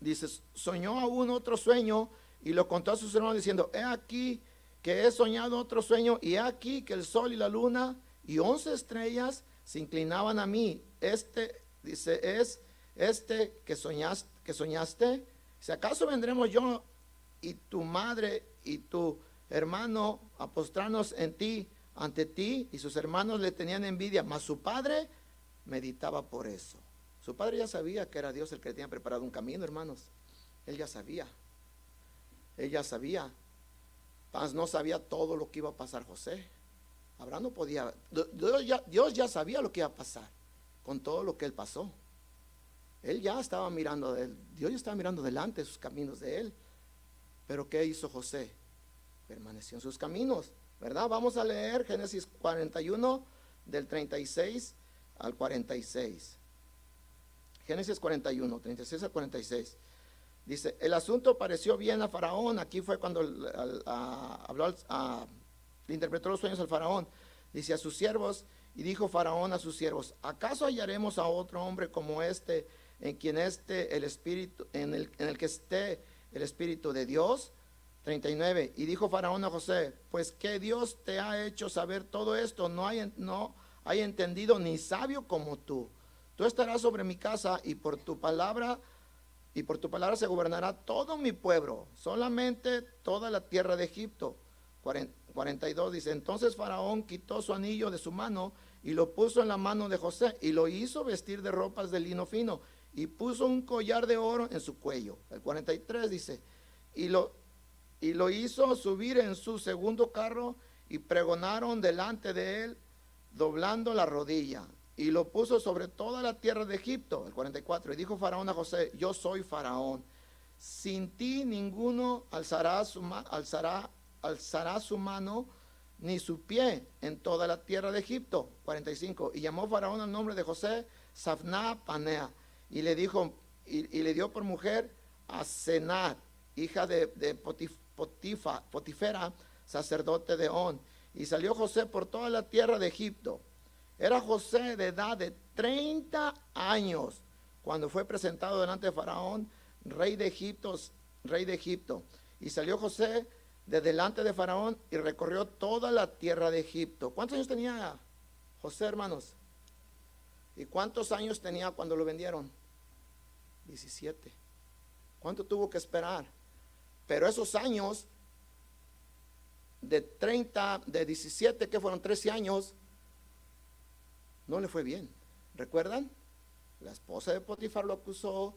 dice, soñó aún otro sueño y lo contó a sus hermanos diciendo, he aquí que he soñado otro sueño y he aquí que el sol y la luna y once estrellas se inclinaban a mí. Este, dice, es este que soñaste, que soñaste. Si acaso vendremos yo y tu madre y tu hermano a postrarnos en ti, ante ti, y sus hermanos le tenían envidia, mas su padre meditaba por eso. Su padre ya sabía que era Dios el que le tenía preparado un camino, hermanos. Él ya sabía. Ella sabía. no sabía todo lo que iba a pasar José. Abraham no podía. Dios ya, Dios ya sabía lo que iba a pasar con todo lo que él pasó. Él ya estaba mirando, Dios ya estaba mirando delante sus caminos de él. Pero ¿qué hizo José? Permaneció en sus caminos, ¿verdad? Vamos a leer Génesis 41 del 36 al 46. Génesis 41, 36 al 46. Dice, el asunto pareció bien a Faraón. Aquí fue cuando habló, le interpretó los sueños al Faraón. Dice a sus siervos, y dijo Faraón a sus siervos, ¿acaso hallaremos a otro hombre como este, en quien esté el espíritu, en el, en el que esté el espíritu de Dios? 39. Y dijo Faraón a José, pues que Dios te ha hecho saber todo esto, no hay, no hay entendido ni sabio como tú. Tú estarás sobre mi casa y por tu palabra y por tu palabra se gobernará todo mi pueblo, solamente toda la tierra de Egipto. 42 dice, entonces Faraón quitó su anillo de su mano y lo puso en la mano de José y lo hizo vestir de ropas de lino fino y puso un collar de oro en su cuello. El 43 dice, y lo, y lo hizo subir en su segundo carro y pregonaron delante de él doblando la rodilla y lo puso sobre toda la tierra de Egipto, el 44, y dijo Faraón a José, yo soy Faraón, sin ti ninguno alzará su, alzará, alzará su mano ni su pie en toda la tierra de Egipto, 45, y llamó Faraón al nombre de José Safná Panea, y le dijo, y, le dio por mujer a Senat, hija de, de Potifera, sacerdote de On, y salió José por toda la tierra de Egipto, era José de edad de 30 años cuando fue presentado delante de Faraón, rey de Egipto, rey de Egipto. Y salió José de delante de Faraón y recorrió toda la tierra de Egipto. ¿Cuántos años tenía José, hermanos? ¿Y cuántos años tenía cuando lo vendieron? 17. ¿Cuánto tuvo que esperar? Pero esos años de 30, de 17, que fueron 13 años, no le fue bien. ¿Recuerdan? La esposa de Potifar lo acusó,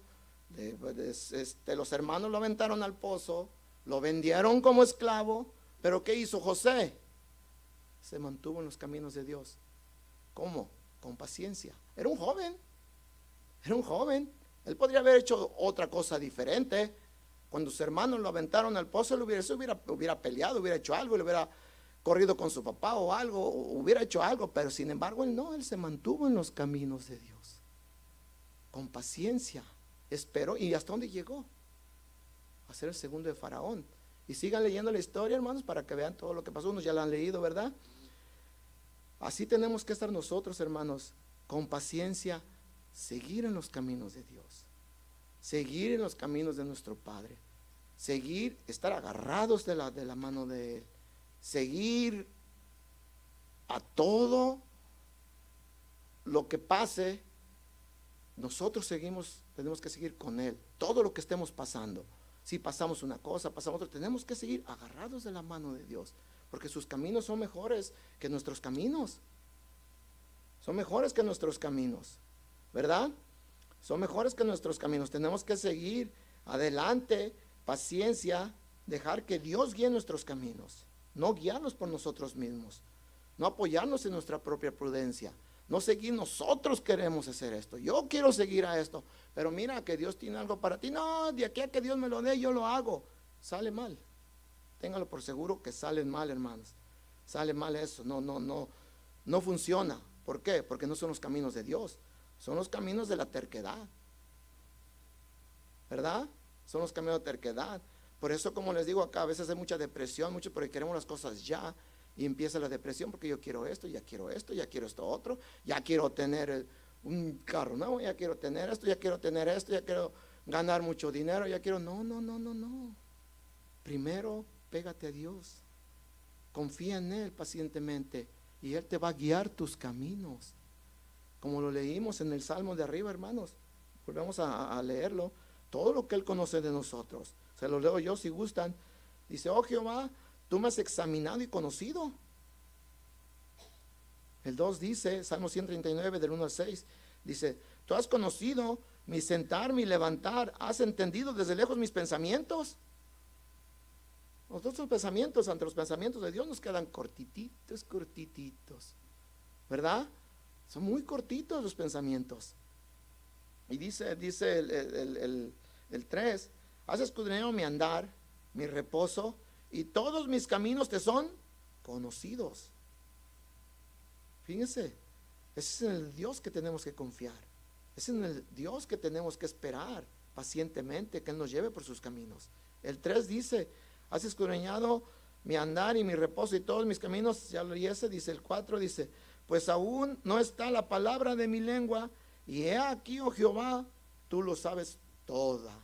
este, los hermanos lo aventaron al pozo, lo vendieron como esclavo, pero ¿qué hizo José? Se mantuvo en los caminos de Dios. ¿Cómo? Con paciencia. Era un joven, era un joven. Él podría haber hecho otra cosa diferente. Cuando sus hermanos lo aventaron al pozo, él hubiera, hubiera, hubiera peleado, hubiera hecho algo, le hubiera corrido con su papá o algo, hubiera hecho algo, pero sin embargo él no, él se mantuvo en los caminos de Dios. Con paciencia, esperó y hasta dónde llegó. A ser el segundo de Faraón. Y sigan leyendo la historia, hermanos, para que vean todo lo que pasó. Unos ya la han leído, ¿verdad? Así tenemos que estar nosotros, hermanos, con paciencia, seguir en los caminos de Dios, seguir en los caminos de nuestro Padre, seguir, estar agarrados de la, de la mano de Él, seguir a todo lo que pase, nosotros seguimos, tenemos que seguir con Él, todo lo que estemos pasando. Si pasamos una cosa, pasamos otra, tenemos que seguir agarrados de la mano de Dios, porque sus caminos son mejores que nuestros caminos. Son mejores que nuestros caminos, ¿verdad? Son mejores que nuestros caminos. Tenemos que seguir adelante, paciencia, dejar que Dios guíe nuestros caminos, no guiarnos por nosotros mismos, no apoyarnos en nuestra propia prudencia, no seguir nosotros queremos hacer esto. Yo quiero seguir a esto, pero mira que Dios tiene algo para ti. No, de aquí a que Dios me lo dé, yo lo hago. Sale mal. Téngalo por seguro que sale mal, hermanos. Sale mal eso. No, no, no. No funciona. ¿Por qué? Porque no son los caminos de Dios. Son los caminos de la terquedad. ¿Verdad? Son los caminos de terquedad. Por eso, como les digo acá, a veces hay mucha depresión, mucho porque queremos las cosas ya. Y empieza la depresión porque yo quiero esto, ya quiero esto, ya quiero esto otro, ya quiero tener un carro nuevo, ya quiero tener esto, ya quiero tener esto, ya quiero ganar mucho dinero, ya quiero... No, no, no, no, no. Primero, pégate a Dios. Confía en Él pacientemente y Él te va a guiar tus caminos. Como lo leímos en el Salmo de arriba, hermanos. Volvemos a leerlo. Todo lo que Él conoce de nosotros. Se lo leo yo si gustan. Dice, oh Jehová, Tú me has examinado y conocido. El 2 dice, Salmo 139 del 1 al 6, dice, tú has conocido mi sentar, mi levantar, has entendido desde lejos mis pensamientos. Nosotros pensamientos, ante los pensamientos de Dios nos quedan cortititos, cortititos, ¿verdad? Son muy cortitos los pensamientos. Y dice, dice el, el, el 3, has escudriñado mi andar, mi reposo, y todos mis caminos te son conocidos. Fíjense, es el Dios que tenemos que confiar. Es en el Dios que tenemos que esperar pacientemente que Él nos lleve por sus caminos. El 3 dice, has escudriñado mi andar y mi reposo y todos mis caminos, ya lo ese, dice el 4, dice, pues aún no está la palabra de mi lengua, y he aquí, oh Jehová, tú lo sabes toda.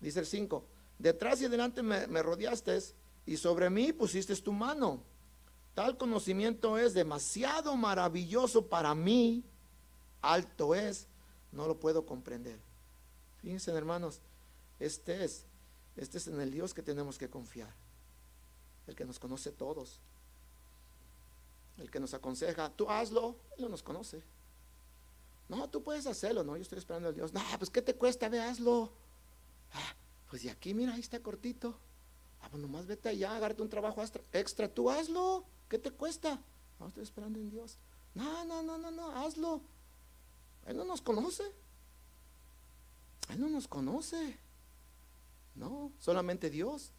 Dice el 5, Detrás y adelante me, rodeaste y sobre mí pusiste tu mano. Tal conocimiento es demasiado maravilloso para mí, alto es, no lo puedo comprender. Fíjense, hermanos, este es, este es en el Dios que tenemos que confiar, el que nos conoce todos, el que nos aconseja, tú hazlo, Él no nos conoce. No, tú puedes hacerlo, no, yo estoy esperando al Dios. No, pues ¿qué te cuesta? Ve, hazlo. Ah, pues de aquí, mira, ahí está cortito. Ah, pues nomás vete allá, agárrate un trabajo extra, tú hazlo. ¿Qué te cuesta? No, estoy esperando en Dios. No, no, no, no, no, hazlo. Él no nos conoce. Él no nos conoce. No, solamente Dios.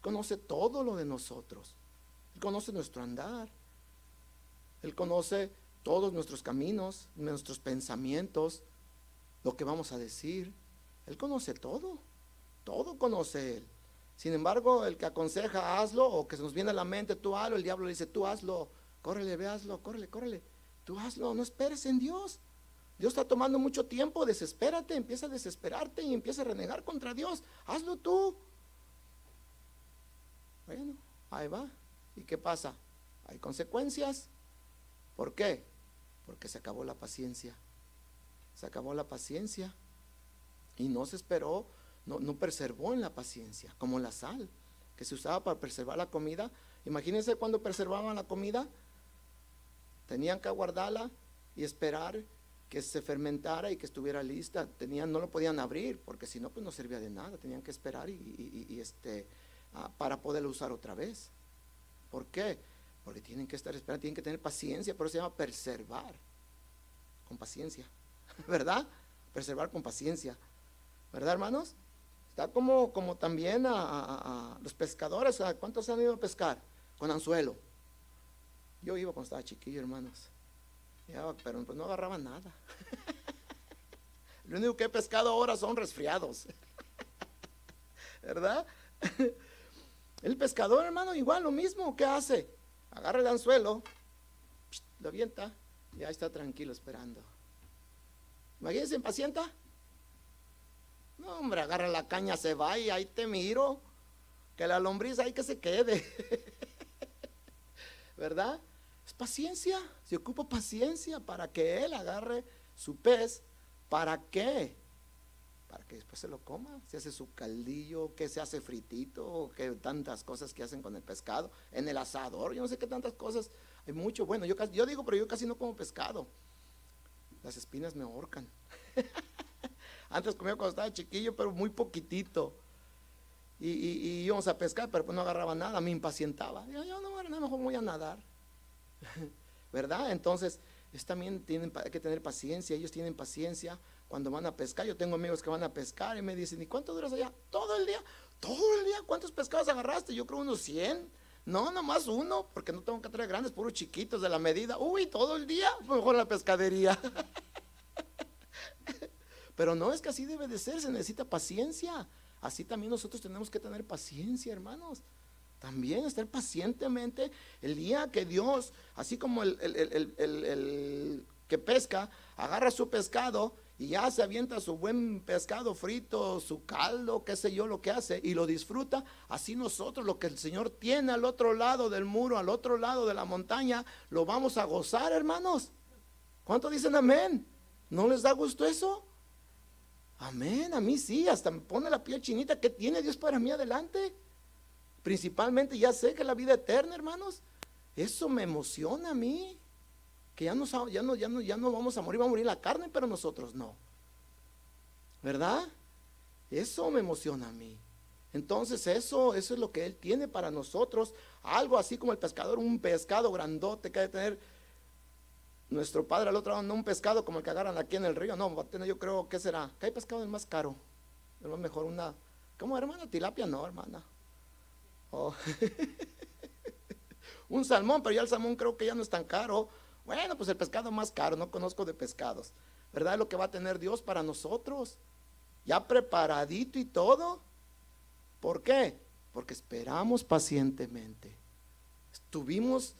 conoce todo lo de nosotros. Él conoce nuestro andar. Él conoce todos nuestros caminos, nuestros pensamientos, lo que vamos a decir. Él conoce todo. Todo conoce Él. Sin embargo, el que aconseja, hazlo, o que se nos viene a la mente, tú hazlo, el diablo le dice, tú hazlo, córrele, ve, hazlo, córrele, córrele. Tú hazlo, no esperes en Dios. Dios está tomando mucho tiempo, desespérate, empieza a desesperarte y empieza a renegar contra Dios. Hazlo tú. Bueno, ahí va. ¿Y qué pasa? Hay consecuencias. ¿Por qué? Porque se acabó la paciencia. Se acabó la paciencia. Y no se esperó no, no preservó en la paciencia, como la sal, que se usaba para preservar la comida. Imagínense cuando preservaban la comida, tenían que guardarla y esperar que se fermentara y que estuviera lista. Tenían, no lo podían abrir, porque si no, pues no servía de nada. Tenían que esperar y, este, ah, para poderlo usar otra vez. ¿Por qué? Porque tienen que estar esperando, tienen que tener paciencia, por eso se llama preservar, con paciencia, ¿verdad? Preservar con paciencia, ¿verdad, hermanos? Está como, como también a, los pescadores. ¿Cuántos han ido a pescar? Con anzuelo. Yo iba cuando estaba chiquillo, hermanos. pero pues no agarraba nada. Lo único que he pescado ahora son resfriados. ¿Verdad? El pescador, hermano, igual lo mismo. ¿Qué hace? Agarra el anzuelo, lo avienta y ahí está tranquilo esperando. Imagínense, impacienta. No, hombre, agarra la caña, se va y ahí te miro. Que la lombriz ahí que se quede. ¿Verdad? Es paciencia. Se ocupa paciencia para que él agarre su pez. ¿Para qué? Para que después se lo coma. Se hace su caldillo, que se hace fritito, que tantas cosas que hacen con el pescado. En el asador, yo no sé qué tantas cosas. Hay mucho. Bueno, yo, yo digo, pero yo casi no como pescado. Las espinas me ahorcan. Antes comía cuando estaba chiquillo, pero muy poquitito. Y, íbamos a pescar, pero pues no agarraba nada, me impacientaba. Yo, yo no, no, mejor voy a nadar. ¿Verdad? Entonces, es también tienen, hay que tener paciencia, ellos tienen paciencia cuando van a pescar. Yo tengo amigos que van a pescar y me dicen, ¿y cuánto duras allá? Todo el día, todo el día, ¿cuántos pescados agarraste? Yo creo unos 100. No, nomás uno, porque no tengo que traer grandes, puros chiquitos de la medida. Uy, todo el día, mejor la pescadería. Pero no es que así debe de ser, se necesita paciencia. Así también nosotros tenemos que tener paciencia, hermanos. También estar pacientemente el día que Dios, así como el, el, que pesca, agarra su pescado y ya se avienta su buen pescado frito, su caldo, qué sé yo, lo que hace, y lo disfruta, así nosotros lo que el Señor tiene al otro lado del muro, al otro lado de la montaña, lo vamos a gozar, hermanos. ¿Cuánto dicen amén? ¿No les da gusto eso? Amén, a mí sí, hasta me pone la piel chinita. ¿Qué tiene Dios para mí adelante? Principalmente ya sé que la vida eterna, hermanos. Eso me emociona a mí. Que ya no, ya no, ya no, ya no vamos a morir, va a morir la carne, pero nosotros no. ¿Verdad? Eso me emociona a mí. Entonces eso, eso es lo que Él tiene para nosotros. Algo así como el pescador, un pescado grandote que ha de tener nuestro padre al otro lado, no un pescado como el que agarran aquí en el río, no, yo creo que será, ¿qué hay pescado el más caro? Es lo mejor una, ¿cómo hermana? Tilapia, no, hermana. Oh. un salmón, pero ya el salmón creo que ya no es tan caro. Bueno, pues el pescado más caro, no conozco de pescados. ¿Verdad? Lo que va a tener Dios para nosotros. Ya preparadito y todo. ¿Por qué? Porque esperamos pacientemente. Estuvimos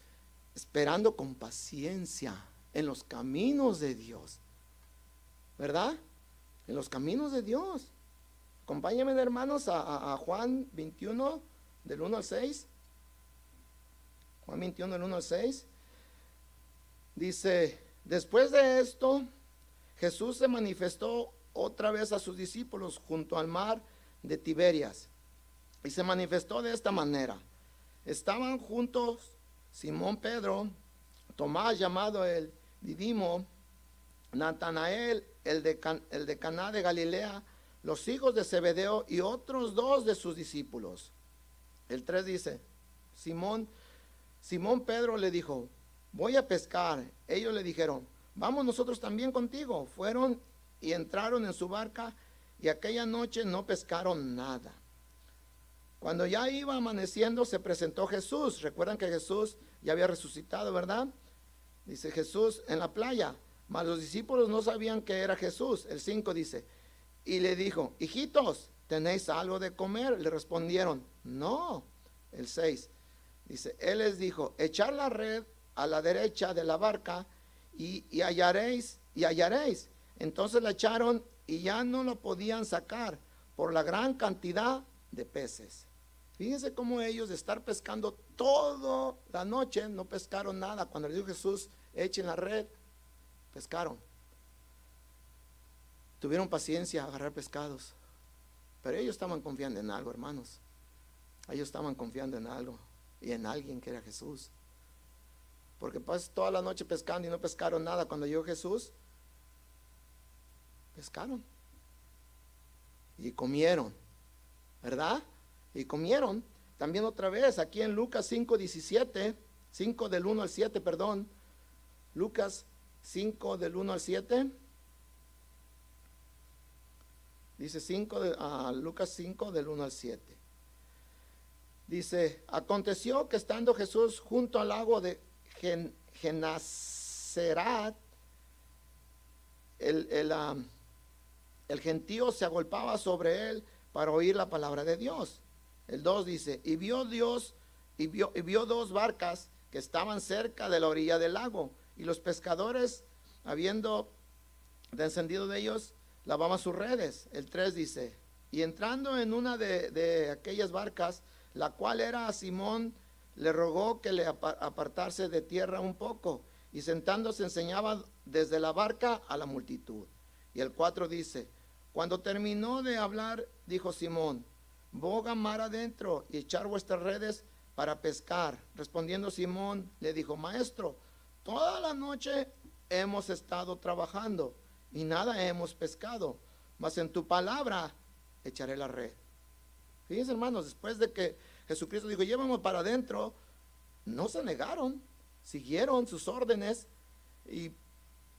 esperando con paciencia en los caminos de Dios. ¿Verdad? En los caminos de Dios. Acompáñenme, hermanos, a, Juan 21, del 1 al 6. Juan 21, del 1 al 6. Dice, después de esto, Jesús se manifestó otra vez a sus discípulos junto al mar de Tiberias. Y se manifestó de esta manera. Estaban juntos Simón Pedro, Tomás llamado el Didimo, Natanael, el de, el de Caná de Galilea, los hijos de Zebedeo y otros dos de sus discípulos. El 3 dice, Simón, Simón Pedro le dijo, voy a pescar. Ellos le dijeron, vamos nosotros también contigo. Fueron y entraron en su barca y aquella noche no pescaron nada. Cuando ya iba amaneciendo se presentó Jesús. Recuerdan que Jesús ya había resucitado, ¿verdad? Dice Jesús en la playa, mas los discípulos no sabían que era Jesús. El 5 dice, y le dijo, hijitos, ¿tenéis algo de comer? Le respondieron, no. El 6 dice, él les dijo, echar la red a la derecha de la barca y, y hallaréis, y hallaréis. Entonces la echaron y ya no lo podían sacar por la gran cantidad de peces. Fíjense cómo ellos de estar pescando toda la noche no pescaron nada. Cuando le dijo Jesús, echen la red, pescaron. Tuvieron paciencia a agarrar pescados. Pero ellos estaban confiando en algo, hermanos. Ellos estaban confiando en algo y en alguien que era Jesús. Porque pasó toda la noche pescando y no pescaron nada. Cuando llegó Jesús, pescaron. Y comieron. ¿Verdad? y comieron. También otra vez, aquí en Lucas 5, 17, 5 del 1 al 7, perdón. Lucas 5 del 1 al 7. Dice 5 de, ah, Lucas 5 del 1 al 7. Dice, aconteció que estando Jesús junto al lago de El, el, el gentío se agolpaba sobre él para oír la palabra de Dios. El 2 dice, y vio Dios, y vio, y vio dos barcas que estaban cerca de la orilla del lago, y los pescadores, habiendo encendido de ellos, lavaban sus redes. El 3 dice, y entrando en una de, de aquellas barcas, la cual era Simón, le rogó que le apartase de tierra un poco, y sentándose enseñaba desde la barca a la multitud. Y el 4 dice, cuando terminó de hablar, dijo Simón, boga mar adentro y echar vuestras redes para pescar. Respondiendo Simón, le dijo, maestro, toda la noche hemos estado trabajando y nada hemos pescado, mas en tu palabra echaré la red. Fíjense hermanos, después de que Jesucristo dijo, llévame para adentro, no se negaron, siguieron sus órdenes y,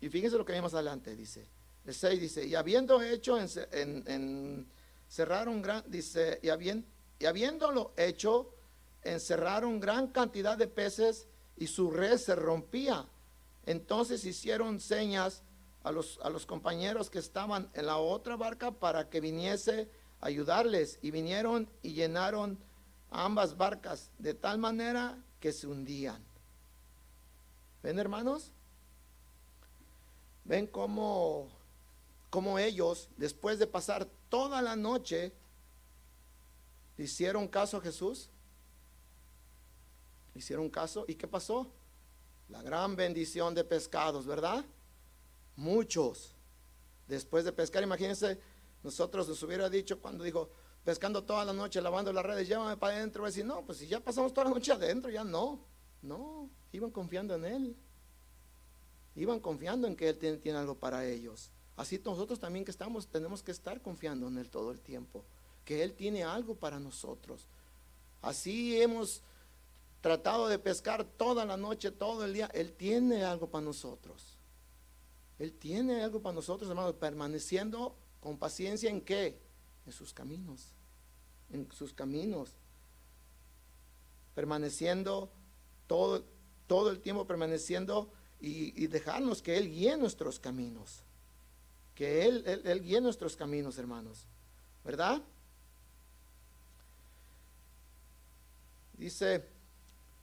y fíjense lo que hay más adelante, dice. El 6 dice, y habiendo hecho, en, cerraron gran, dice, y, y habiéndolo hecho, encerraron gran cantidad de peces y su red se rompía. Entonces hicieron señas a los, a los compañeros que estaban en la otra barca para que viniese a ayudarles. Y vinieron y llenaron ambas barcas de tal manera que se hundían. ¿Ven hermanos? ¿Ven cómo como ellos, después de pasar toda la noche, hicieron caso a Jesús. Hicieron caso. ¿Y qué pasó? La gran bendición de pescados, ¿verdad? Muchos. Después de pescar, imagínense, nosotros nos hubiera dicho cuando dijo, pescando toda la noche, lavando las redes, llévame para adentro. Y decir, no, pues si ya pasamos toda la noche adentro, ya no. No, iban confiando en Él. Iban confiando en que Él tiene, tiene algo para ellos. Así nosotros también que estamos, tenemos que estar confiando en Él todo el tiempo, que Él tiene algo para nosotros. Así hemos tratado de pescar toda la noche, todo el día. Él tiene algo para nosotros. Él tiene algo para nosotros, hermanos, permaneciendo con paciencia en qué? En sus caminos. En sus caminos. Permaneciendo todo, todo el tiempo, permaneciendo y, dejarnos que Él guíe nuestros caminos que Él, él, guíe nuestros caminos, hermanos. ¿Verdad? Dice,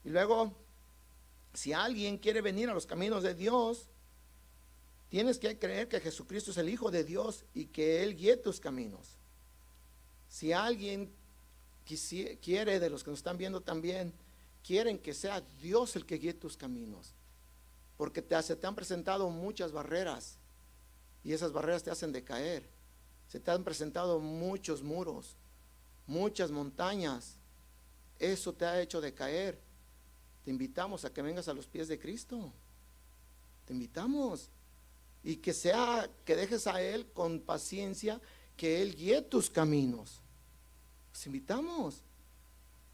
y luego, si alguien quiere venir a los caminos de Dios, tienes que creer que Jesucristo es el Hijo de Dios y que Él guíe tus caminos. Si alguien quiere, de los que nos están viendo también, quieren que sea Dios el que guíe tus caminos, porque te, se te han presentado muchas barreras y esas barreras te hacen decaer. Se te han presentado muchos muros, muchas montañas. Eso te ha hecho decaer. Te invitamos a que vengas a los pies de Cristo. Te invitamos. Y que sea, que dejes a Él con paciencia, que Él guíe tus caminos. Los invitamos.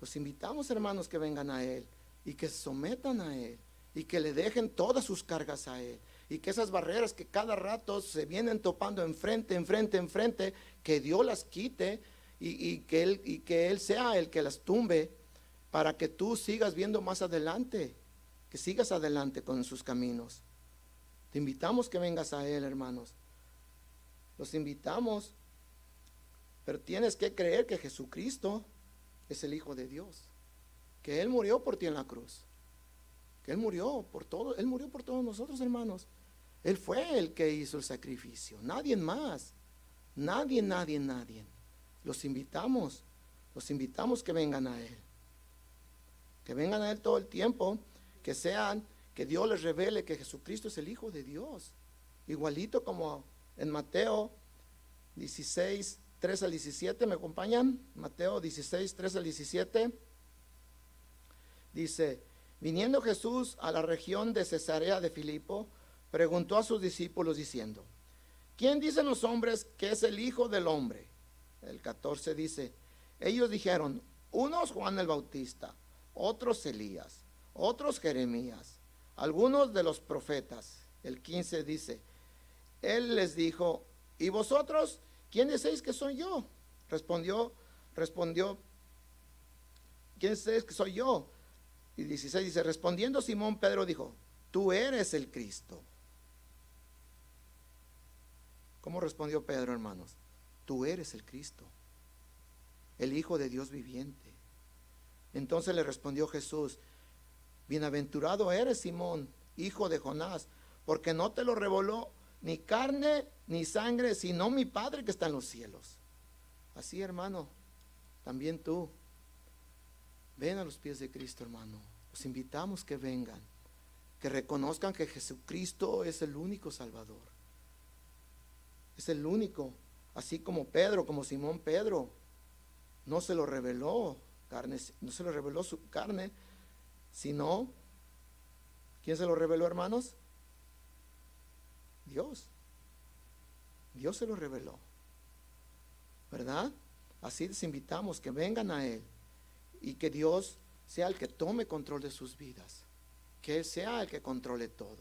Los invitamos, hermanos, que vengan a Él y que se sometan a Él y que le dejen todas sus cargas a Él y que esas barreras que cada rato se vienen topando enfrente, enfrente, enfrente, que Dios las quite y, que él, y que Él sea el que las tumbe para que tú sigas viendo más adelante, que sigas adelante con sus caminos. Te invitamos que vengas a Él, hermanos. Los invitamos, pero tienes que creer que Jesucristo es el Hijo de Dios, que Él murió por ti en la cruz, que Él murió por todo, Él murió por todos nosotros, hermanos. Él fue el que hizo el sacrificio, nadie más. Nadie, nadie, nadie. Los invitamos, los invitamos que vengan a Él. Que vengan a Él todo el tiempo, que sean, que Dios les revele que Jesucristo es el Hijo de Dios. Igualito como en Mateo 16, 3 al 17, ¿me acompañan? Mateo 16, 3 al 17. Dice, viniendo Jesús a la región de Cesarea de Filipo, preguntó a sus discípulos diciendo, ¿quién dicen los hombres que es el Hijo del Hombre? El 14 dice, ellos dijeron, unos Juan el Bautista, otros Elías, otros Jeremías, algunos de los profetas. El 15 dice, él les dijo, ¿y vosotros quién decís que soy yo? Respondió, respondió, ¿quién decís que soy yo? Y 16 dice, respondiendo Simón Pedro dijo, tú eres el Cristo ¿Cómo respondió Pedro, hermanos? Tú eres el Cristo. el Hijo de Dios viviente. Entonces le respondió Jesús, bienaventurado eres Simón, hijo de Jonás, porque no te lo reveló ni carne ni sangre, sino mi Padre que está en los cielos. Así, hermano, también tú, ven a los pies de Cristo, hermano. Los invitamos que vengan, que reconozcan que Jesucristo es el único Salvador. Es el único, así como Pedro, como Simón Pedro, no se lo reveló carne, no se lo reveló su carne, sino, ¿quién se lo reveló, hermanos? Dios. Dios se lo reveló. ¿Verdad? Así les invitamos que vengan a Él y que Dios sea el que tome control de sus vidas. Que Él sea el que controle todo.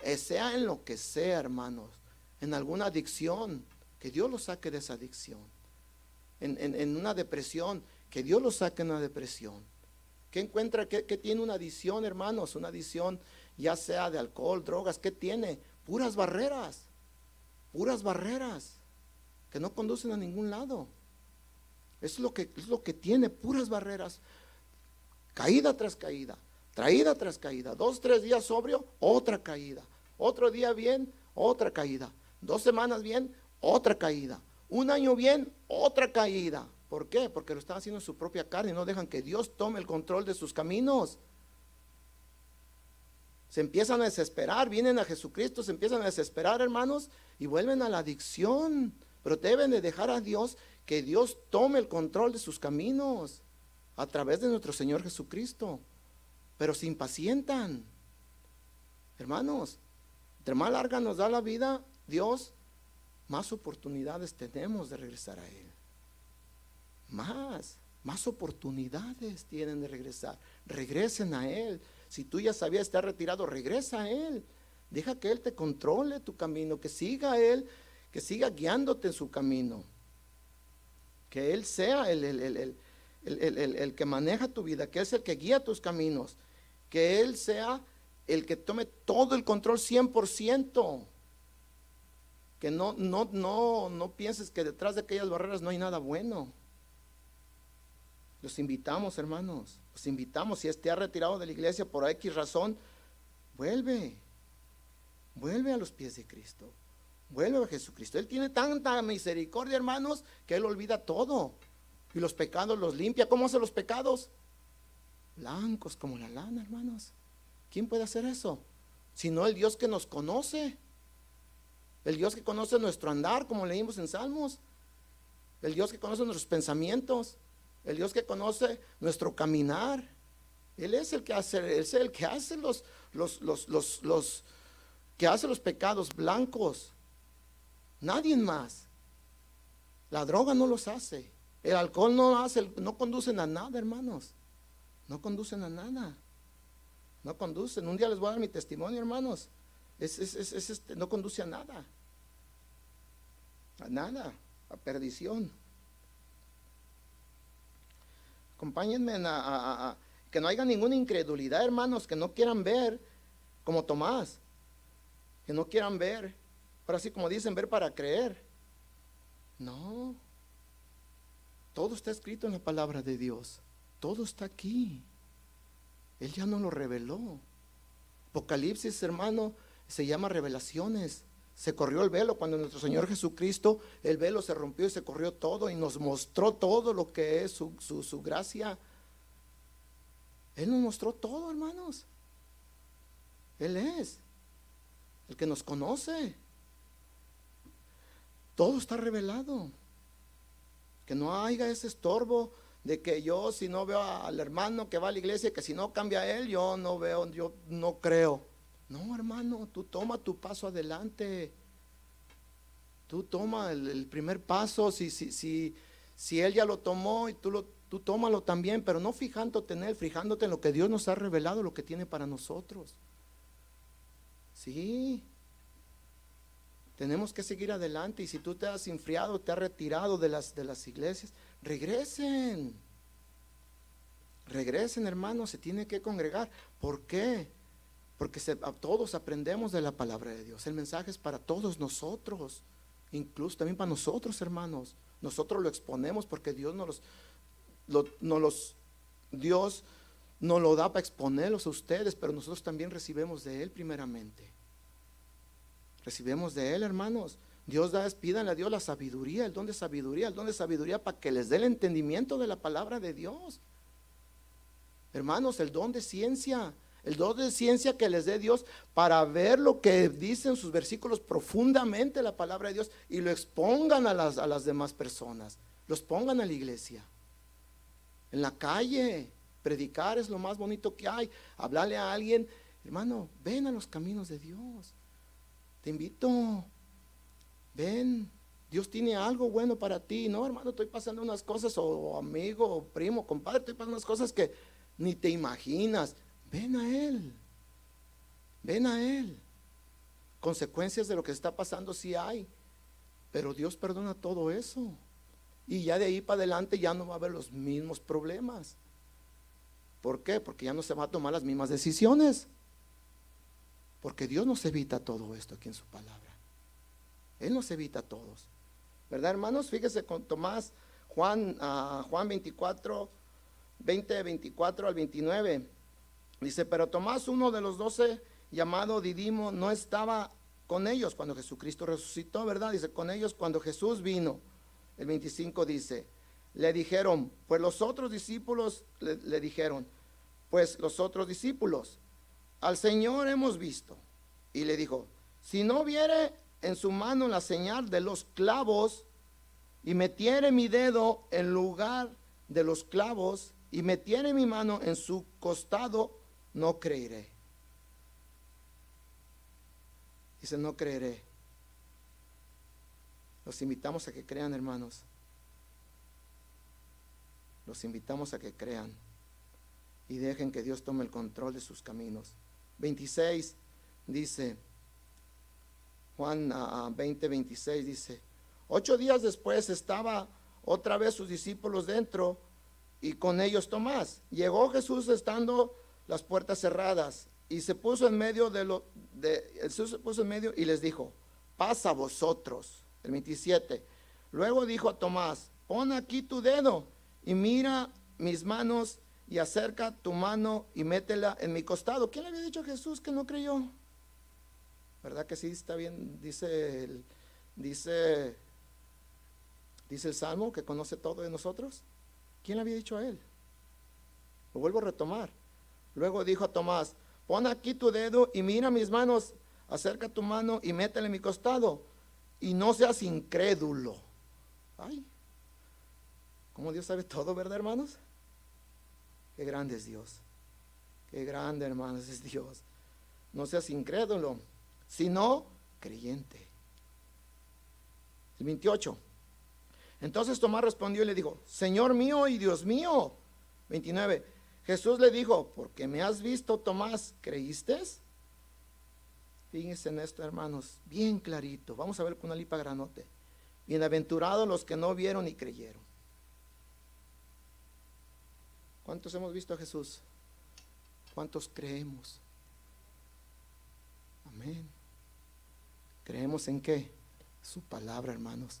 Eh, sea en lo que sea, hermanos. En alguna adicción, que Dios lo saque de esa adicción. En, una depresión, que Dios lo saque de una depresión. Que encuentra que, que tiene una adicción, hermanos, una adicción ya sea de alcohol, drogas, ¿qué tiene? Puras barreras, puras barreras que no conducen a ningún lado. Es lo que, es lo que tiene, puras barreras. Caída tras caída, traída tras caída. Dos, tres días sobrio, otra caída. Otro día bien, otra caída. Dos semanas bien, otra caída. Un año bien, otra caída. ¿Por qué? Porque lo están haciendo en su propia carne y no dejan que Dios tome el control de sus caminos se empiezan a desesperar, vienen a Jesucristo, se empiezan a desesperar, hermanos, y vuelven a la adicción. Pero deben de dejar a Dios que Dios tome el control de sus caminos a través de nuestro Señor Jesucristo. Pero se impacientan. Hermanos, entre más larga nos da la vida, Dios, más oportunidades tenemos de regresar a Él. Más, más oportunidades tienen de regresar. Regresen a Él. Si tú ya sabías estar retirado, regresa a Él. Deja que Él te controle tu camino, que siga Él, que siga guiándote en su camino. Que Él sea el, el, que maneja tu vida, que Él es el que guía tus caminos. Que Él sea el que tome todo el control 100%. Que no, no, no, no pienses que detrás de aquellas barreras no hay nada bueno. Los invitamos, hermanos. Los invitamos. Si ha retirado de la iglesia por X razón, vuelve. Vuelve a los pies de Cristo. Vuelve a Jesucristo. Él tiene tanta misericordia, hermanos, que Él olvida todo. Y los pecados los limpia. ¿Cómo hace los pecados? Blancos como la lana, hermanos. ¿Quién puede hacer eso? Sino el Dios que nos conoce. El Dios que conoce nuestro andar, como leímos en Salmos. El Dios que conoce nuestros pensamientos el Dios que conoce nuestro caminar. Él es el que hace, es el que hace los, los, los, los, que hace los pecados blancos. Nadie más. La droga no los hace. El alcohol no hace, no conducen a nada, hermanos. No conducen a nada. No conducen. Un día les voy a dar mi testimonio, hermanos. Es, este, no conduce a nada. A nada. A perdición acompáñenme a, que no haya ninguna incredulidad, hermanos, que no quieran ver como Tomás, que no quieran ver, pero así como dicen, ver para creer. No, todo está escrito en la palabra de Dios, todo está aquí. Él ya no lo reveló. Apocalipsis, hermano, se llama revelaciones. Se corrió el velo cuando nuestro Señor Jesucristo, el velo se rompió y se corrió todo y nos mostró todo lo que es su, gracia. Él nos mostró todo, hermanos. Él es el que nos conoce. Todo está revelado. Que no haya ese estorbo de que yo si no veo al hermano que va a la iglesia, que si no cambia él, yo no veo, yo no creo. No, hermano, tú toma tu paso adelante. Tú toma el, primer paso. Si, si, si, si Él ya lo tomó y tú, lo, tú tómalo también, pero no fijándote en Él, fijándote en lo que Dios nos ha revelado, lo que tiene para nosotros. Sí. Tenemos que seguir adelante y si tú te has enfriado, te has retirado de las, de las iglesias, regresen. Regresen, hermanos, se tiene que congregar. ¿Por qué? Porque todos aprendemos de la palabra de Dios. El mensaje es para todos nosotros, incluso también para nosotros, hermanos. nosotros lo exponemos porque Dios nos los, los Dios nos lo da para exponerlos a ustedes, pero nosotros también recibimos de Él primeramente. Recibimos de Él, hermanos. Dios da, pídanle a Dios la sabiduría, el don de sabiduría, el don de sabiduría para que les dé el entendimiento de la palabra de Dios. Hermanos, el don de ciencia, el don de ciencia que les dé Dios para ver lo que dicen sus versículos profundamente la palabra de Dios y lo expongan a las, a las demás personas, los pongan a la iglesia, en la calle. Predicar es lo más bonito que hay. Hablarle a alguien, hermano, ven a los caminos de Dios. Te invito, ven, Dios tiene algo bueno para ti. No, hermano, estoy pasando unas cosas, o amigo, o primo, compadre, estoy pasando unas cosas que ni te imaginas. Ven a Él, ven a Él. Consecuencias de lo que está pasando sí hay, pero Dios perdona todo eso. Y ya de ahí para adelante ya no va a haber los mismos problemas. ¿Por qué? Porque ya no se va a tomar las mismas decisiones. Porque Dios nos evita todo esto aquí en su palabra. Él nos evita a todos. ¿Verdad, hermanos? Fíjese con Tomás, Juan, uh, Juan 24, 20, 24 al 29. Dice, pero Tomás, uno de los doce, llamado Didimo, no estaba con ellos cuando Jesucristo resucitó, ¿verdad? Dice, con ellos cuando Jesús vino. El 25 dice, le dijeron, pues los otros discípulos le, le dijeron, pues los otros discípulos, al Señor hemos visto. Y le dijo, si no viere en su mano la señal de los clavos y metiere mi dedo en lugar de los clavos y metiere mi mano en su costado, no creeré. Dice, no creeré. Los invitamos a que crean, hermanos. Los invitamos a que crean y dejen que Dios tome el control de sus caminos. 26 dice, Juan 20, 26 dice, ocho días después estaba otra vez sus discípulos dentro y con ellos Tomás. Llegó Jesús estando las puertas cerradas y se puso en medio de lo, de, Jesús se puso en medio y les dijo, pasa vosotros. El 27. Luego dijo a Tomás, pon aquí tu dedo y mira mis manos y acerca tu mano y métela en mi costado. ¿Quién le había dicho a Jesús que no creyó? ¿Verdad que sí está bien? Dice dice, dice el Salmo que conoce todo de nosotros. ¿Quién le había dicho a él? Lo vuelvo a retomar. Luego dijo a Tomás, pon aquí tu dedo y mira mis manos, acerca tu mano y métela en mi costado. Y no seas incrédulo. Ay, como Dios sabe todo, ¿verdad, hermanos? Qué grande es Dios. Qué grande, hermanos, es Dios. No seas incrédulo, sino creyente. El 28. Entonces Tomás respondió y le dijo, Señor mío y Dios mío. 29. Jesús le dijo, porque me has visto, Tomás, ¿creíste? Fíjense en esto, hermanos, bien clarito. Vamos a ver con una lipa granote. Bienaventurados los que no vieron y creyeron. ¿Cuántos hemos visto a Jesús? ¿Cuántos creemos? Amén. ¿Creemos en qué? Su palabra, hermanos.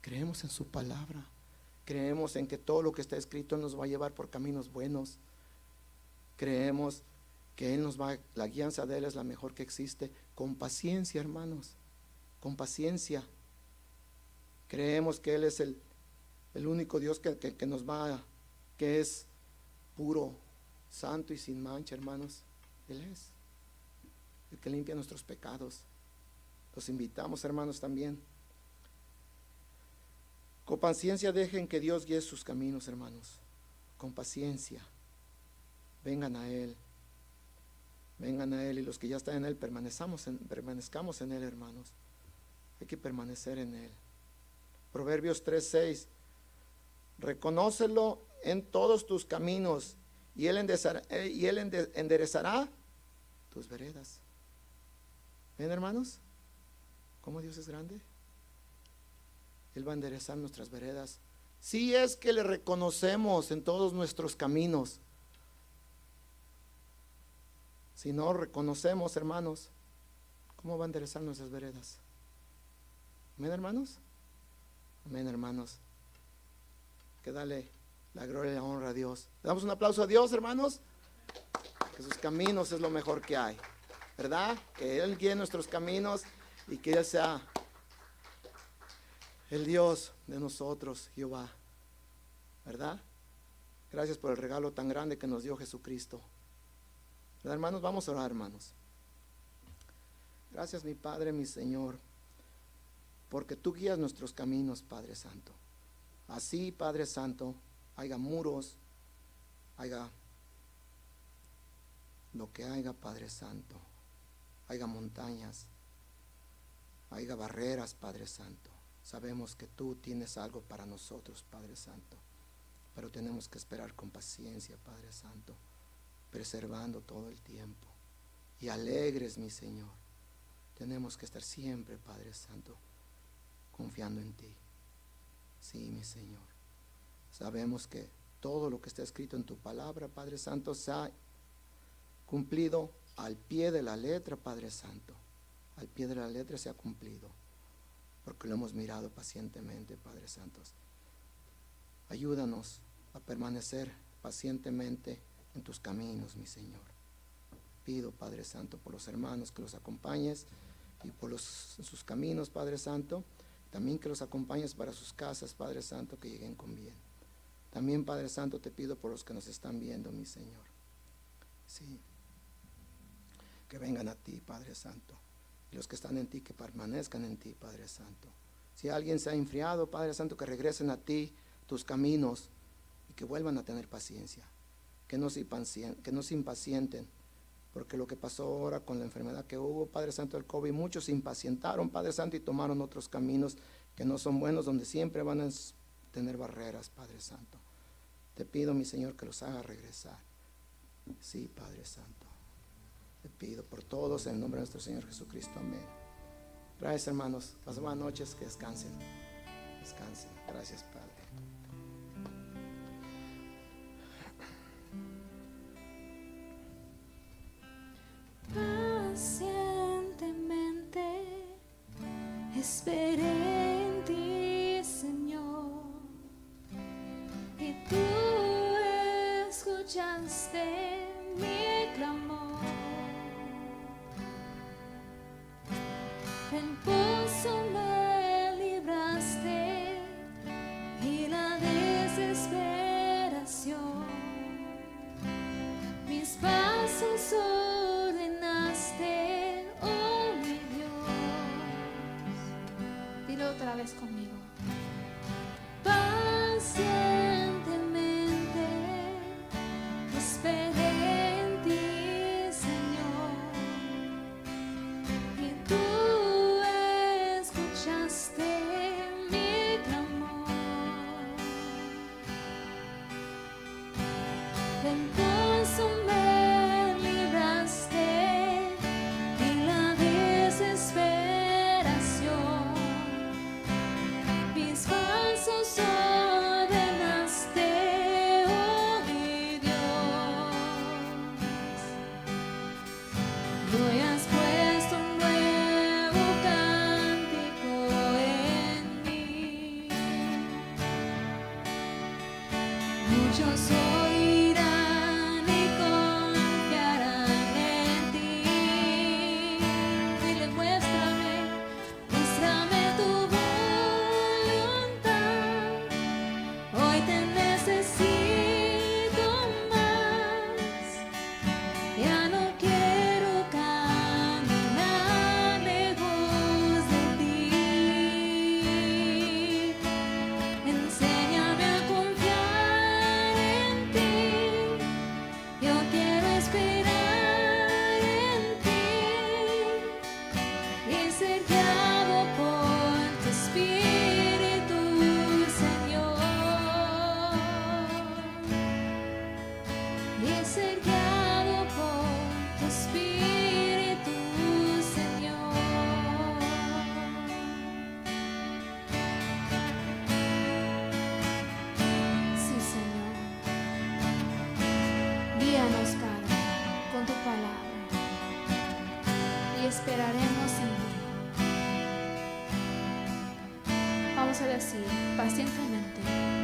Creemos en su palabra. Creemos en que todo lo que está escrito nos va a llevar por caminos buenos. Creemos que Él nos va, la guianza de Él es la mejor que existe. Con paciencia, hermanos. Con paciencia. Creemos que Él es el, el único Dios que, que nos va, que es puro, santo y sin mancha, hermanos. Él es el que limpia nuestros pecados. Los invitamos, hermanos, también. Con paciencia dejen que Dios guíe sus caminos, hermanos. Con paciencia. Vengan a Él. Vengan a Él y los que ya están en Él, permanezcamos en, permanezcamos en Él, hermanos. Hay que permanecer en Él. Proverbios 3:6. Reconócelo en todos tus caminos y Él enderezará, eh, y él enderezará tus veredas. ¿Ven, hermanos? ¿Cómo Dios es grande? Él va a enderezar nuestras veredas. Si es que le reconocemos en todos nuestros caminos. Si no reconocemos, hermanos, ¿cómo va a enderezar nuestras veredas? ¿Ven, hermanos? Amén, hermanos. Que dale la gloria y la honra a Dios. ¿Le damos un aplauso a Dios, hermanos? Que sus caminos es lo mejor que hay. ¿Verdad? Que Él guíe nuestros caminos y que Él sea el Dios de nosotros, Jehová. ¿Verdad? Gracias por el regalo tan grande que nos dio Jesucristo. ¿Verdad, hermanos? Vamos a orar, hermanos. Gracias, mi Padre, mi Señor, porque tú guías nuestros caminos, Padre Santo. Así, Padre Santo, haya muros, haya lo que haya, Padre Santo, haya montañas, haya barreras, Padre Santo. Sabemos que tú tienes algo para nosotros, Padre Santo, pero tenemos que esperar con paciencia, Padre Santo, preservando todo el tiempo y alegres, mi Señor. Tenemos que estar siempre, Padre Santo, confiando en ti. Sí, mi Señor. Sabemos que todo lo que está escrito en tu palabra, Padre Santo, se ha cumplido al pie de la letra, Padre Santo. Al pie de la letra se ha cumplido, porque lo hemos mirado pacientemente, Padre Santos. Ayúdanos a permanecer pacientemente en tus caminos, mi Señor. Pido, Padre Santo, por los hermanos que los acompañes y por sus caminos, Padre Santo. También que los acompañes para sus casas, Padre Santo, que lleguen con bien. También, Padre Santo, te pido por los que nos están viendo, mi Señor. Sí. Que vengan a ti, Padre Santo. Los que están en ti, que permanezcan en ti, Padre Santo. Si alguien se ha enfriado, Padre Santo, que regresen a ti tus caminos y que vuelvan a tener paciencia. Que no se, que no se impacienten porque lo que pasó ahora con la enfermedad que hubo, Padre Santo, del COVID, muchos se impacientaron, Padre Santo, y tomaron otros caminos que no son buenos, donde siempre van a tener barreras, Padre Santo. Te pido, mi Señor, que los haga regresar. Sí, Padre Santo. Te pido por todos en el nombre de nuestro Señor Jesucristo. Amén. Gracias, hermanos. Las buenas noches, que descansen. Descansen. Gracias, Padre. Pacientemente esperé en ti, Señor, y tú escuchaste En pozo me libraste y la desesperación. Mis pasos ordenaste, oh mi Dios. Dilo otra vez conmigo. tu palabra y esperaremos en ti. Vamos a decir pacientemente.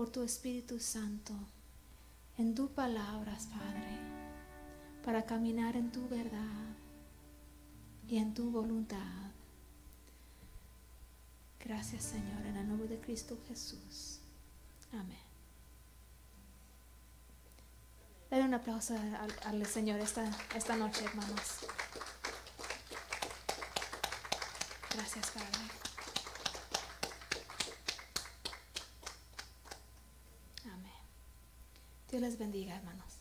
por tu Espíritu Santo en tu palabras, Padre, para caminar en tu verdad y en tu voluntad. Gracias, Señor, en el nombre de Cristo Jesús. Amén. Dale un aplauso al, al Señor esta, esta noche, hermanos. bendiga, hermanos.